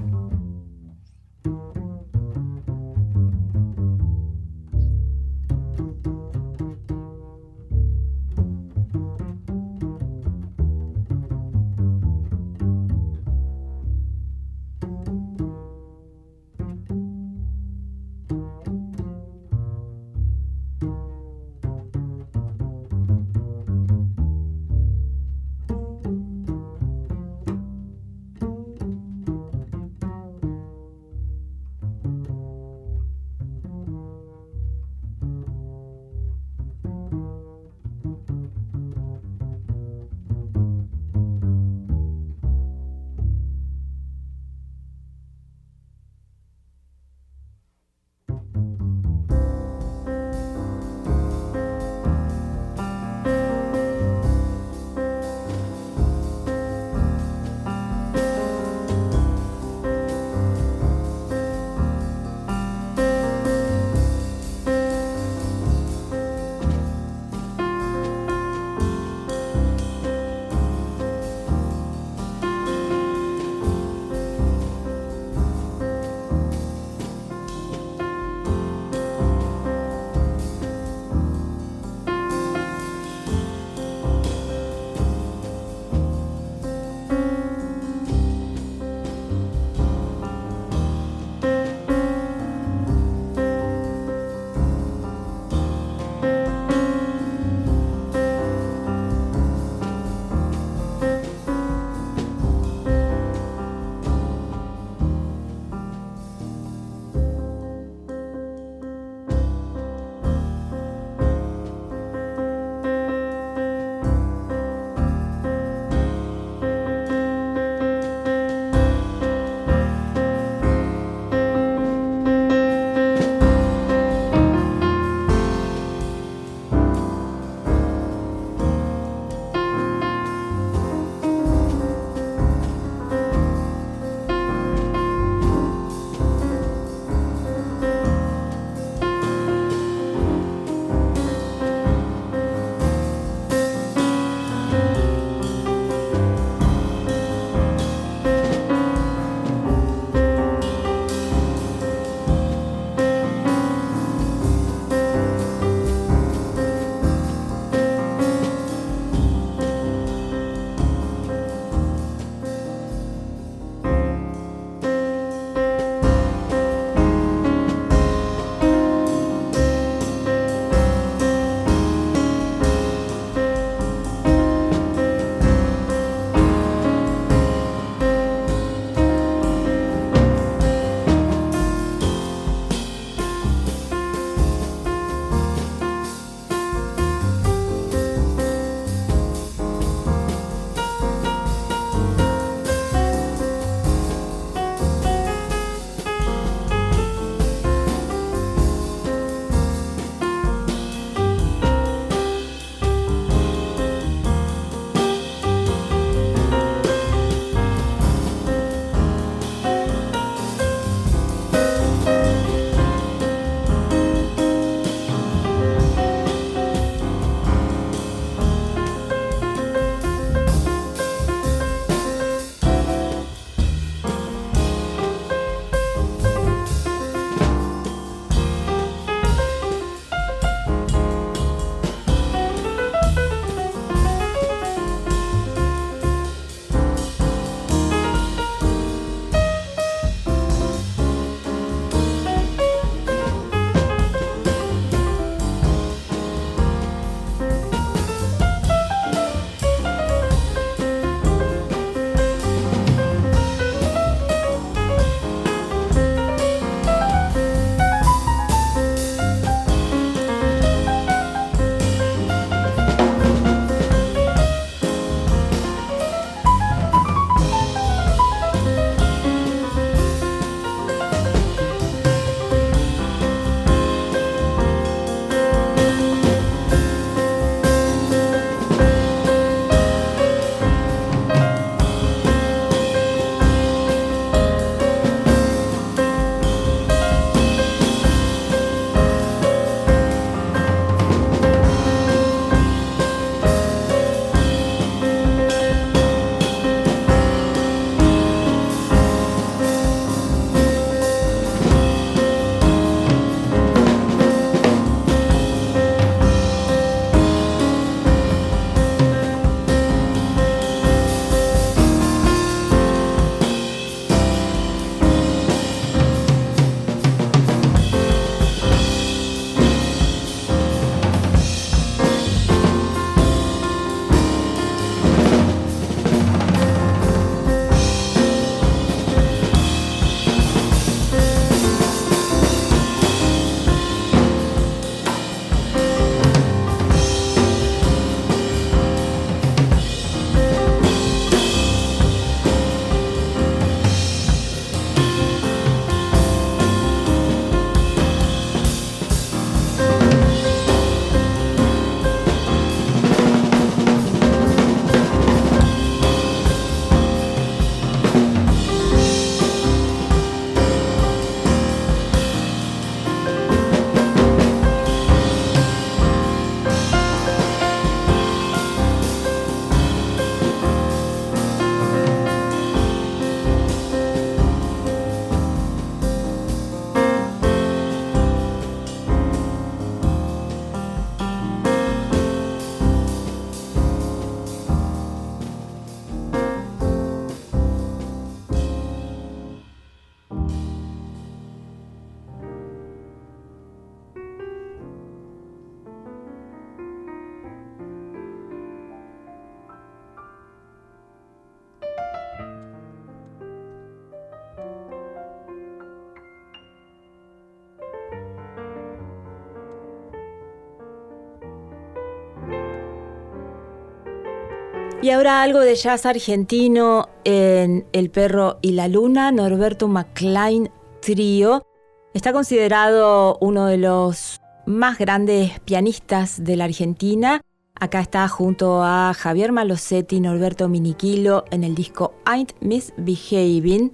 Speaker 2: Y ahora algo de jazz argentino en El perro y la luna, Norberto McLean Trío. Está considerado uno de los más grandes pianistas de la Argentina. Acá está junto a Javier Malosetti Norberto Miniquilo en el disco Ain't Misbehaving,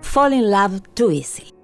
Speaker 2: Fall in Love Too Easy.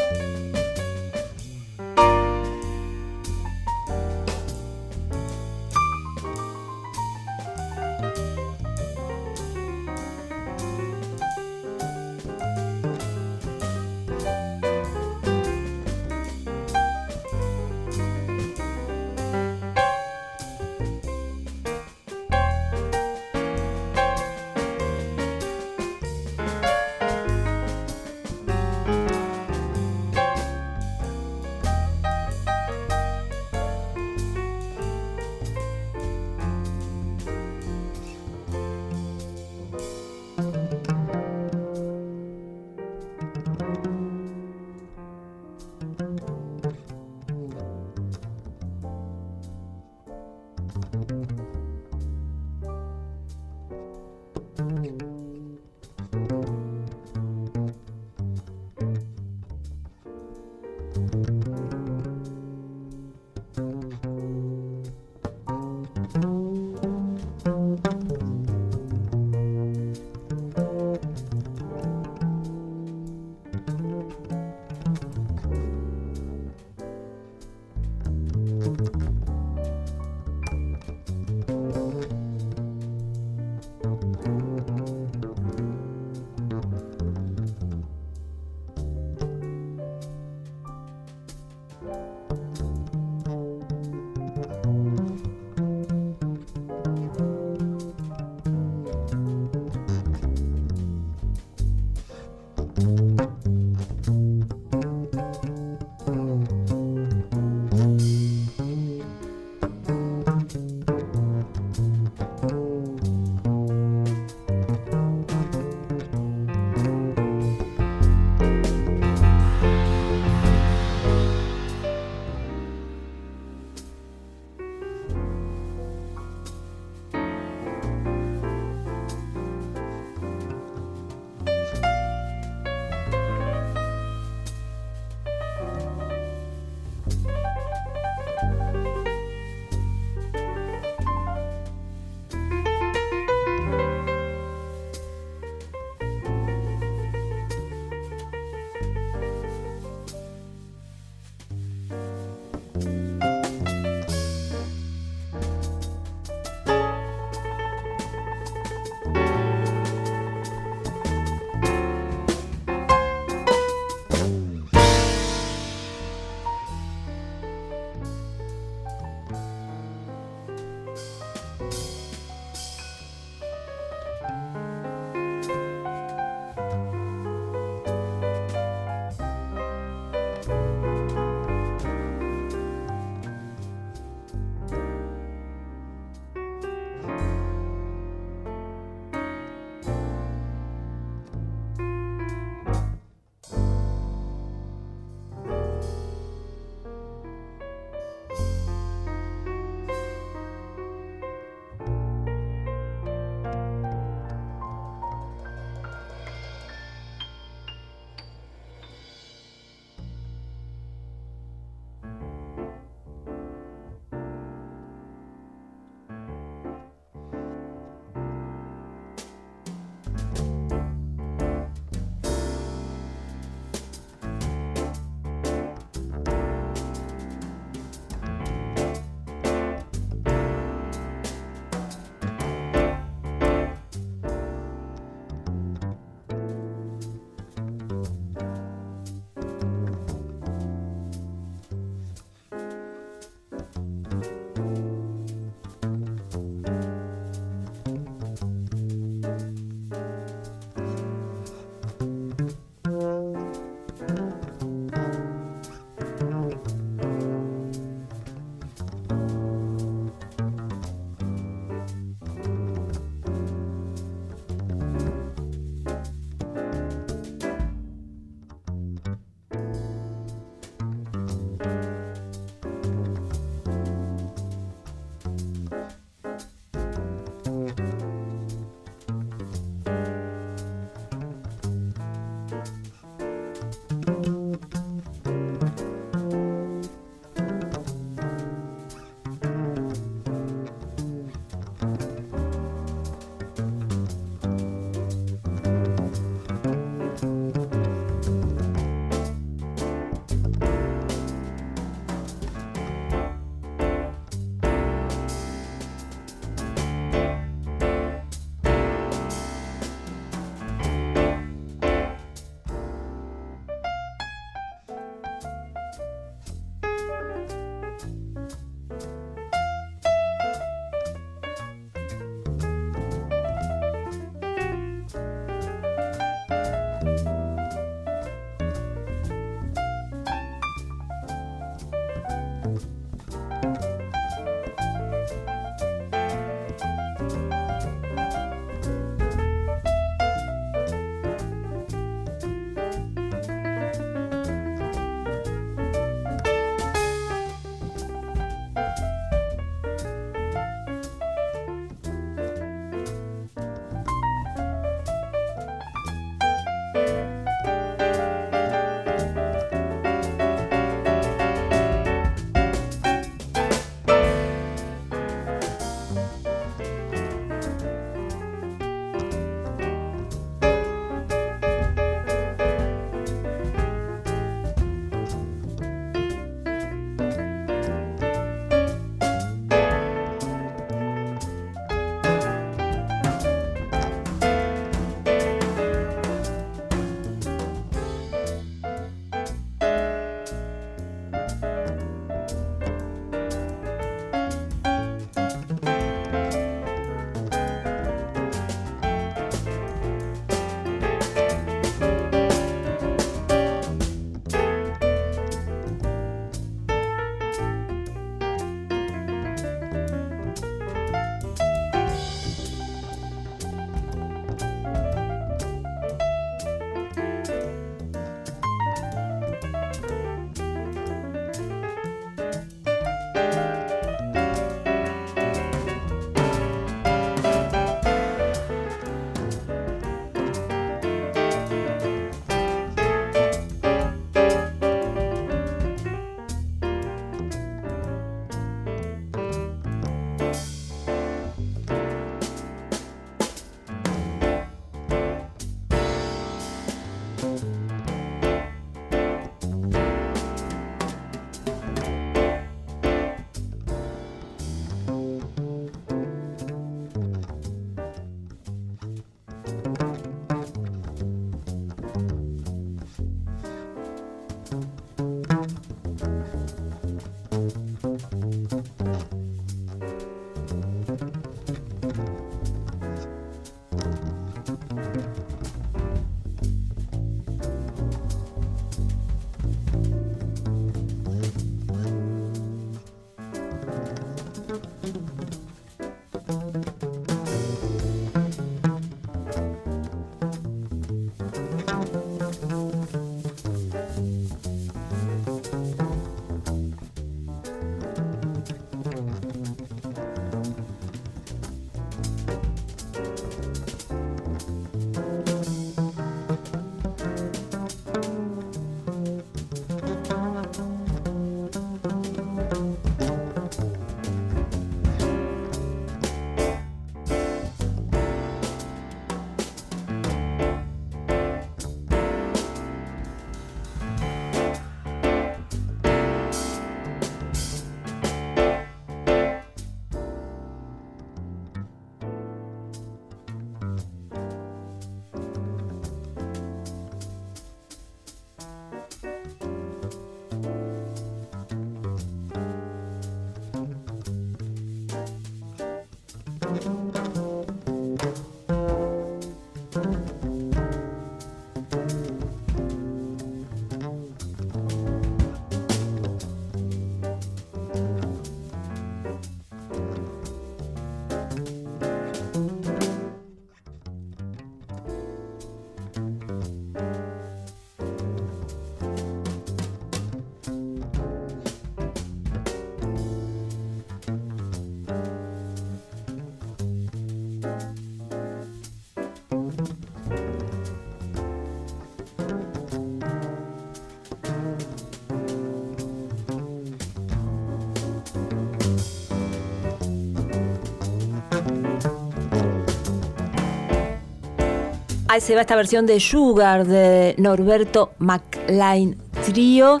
Speaker 2: Se va esta versión de Sugar de Norberto McLean Trio.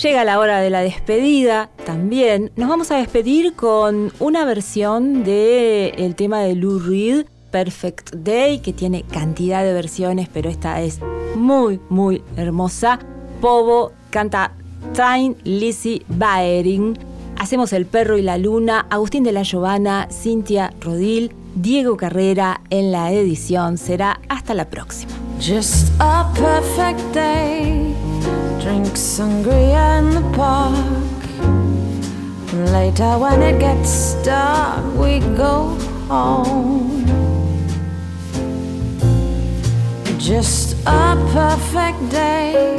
Speaker 2: Llega la hora de la despedida también. Nos vamos a despedir con una versión del tema de Lou Reed, Perfect Day, que tiene cantidad de versiones, pero esta es muy, muy hermosa. Povo canta Time Lizzie Baering. Hacemos El Perro y la Luna, Agustín de la Giovanna, Cintia Rodil, Diego Carrera en la edición. Será hasta la próxima.
Speaker 15: Just a perfect day. Drink sangria in the park. Later, when it gets dark, we go home. Just a perfect day.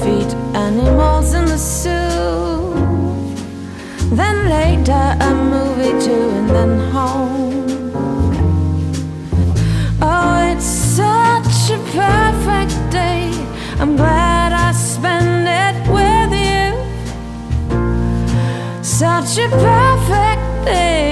Speaker 15: Feed animals in the zoo. Then later, a movie too, and then home. Oh, it's such a perfect day. I'm glad I spend it with you. Such a perfect day.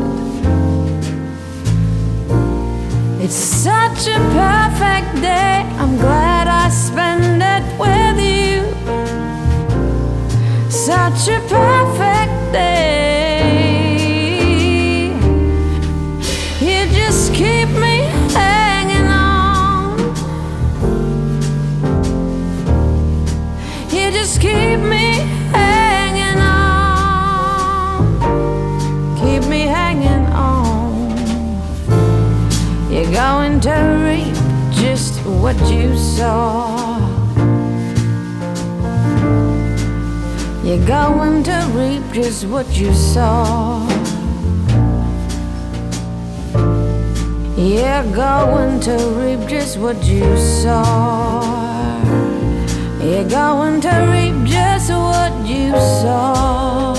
Speaker 15: It's such a perfect day. I'm glad I spend it with you. Such a perfect day. what you saw. You're going to reap just what you saw. You're going to reap just what you saw. You're going to reap just what you saw.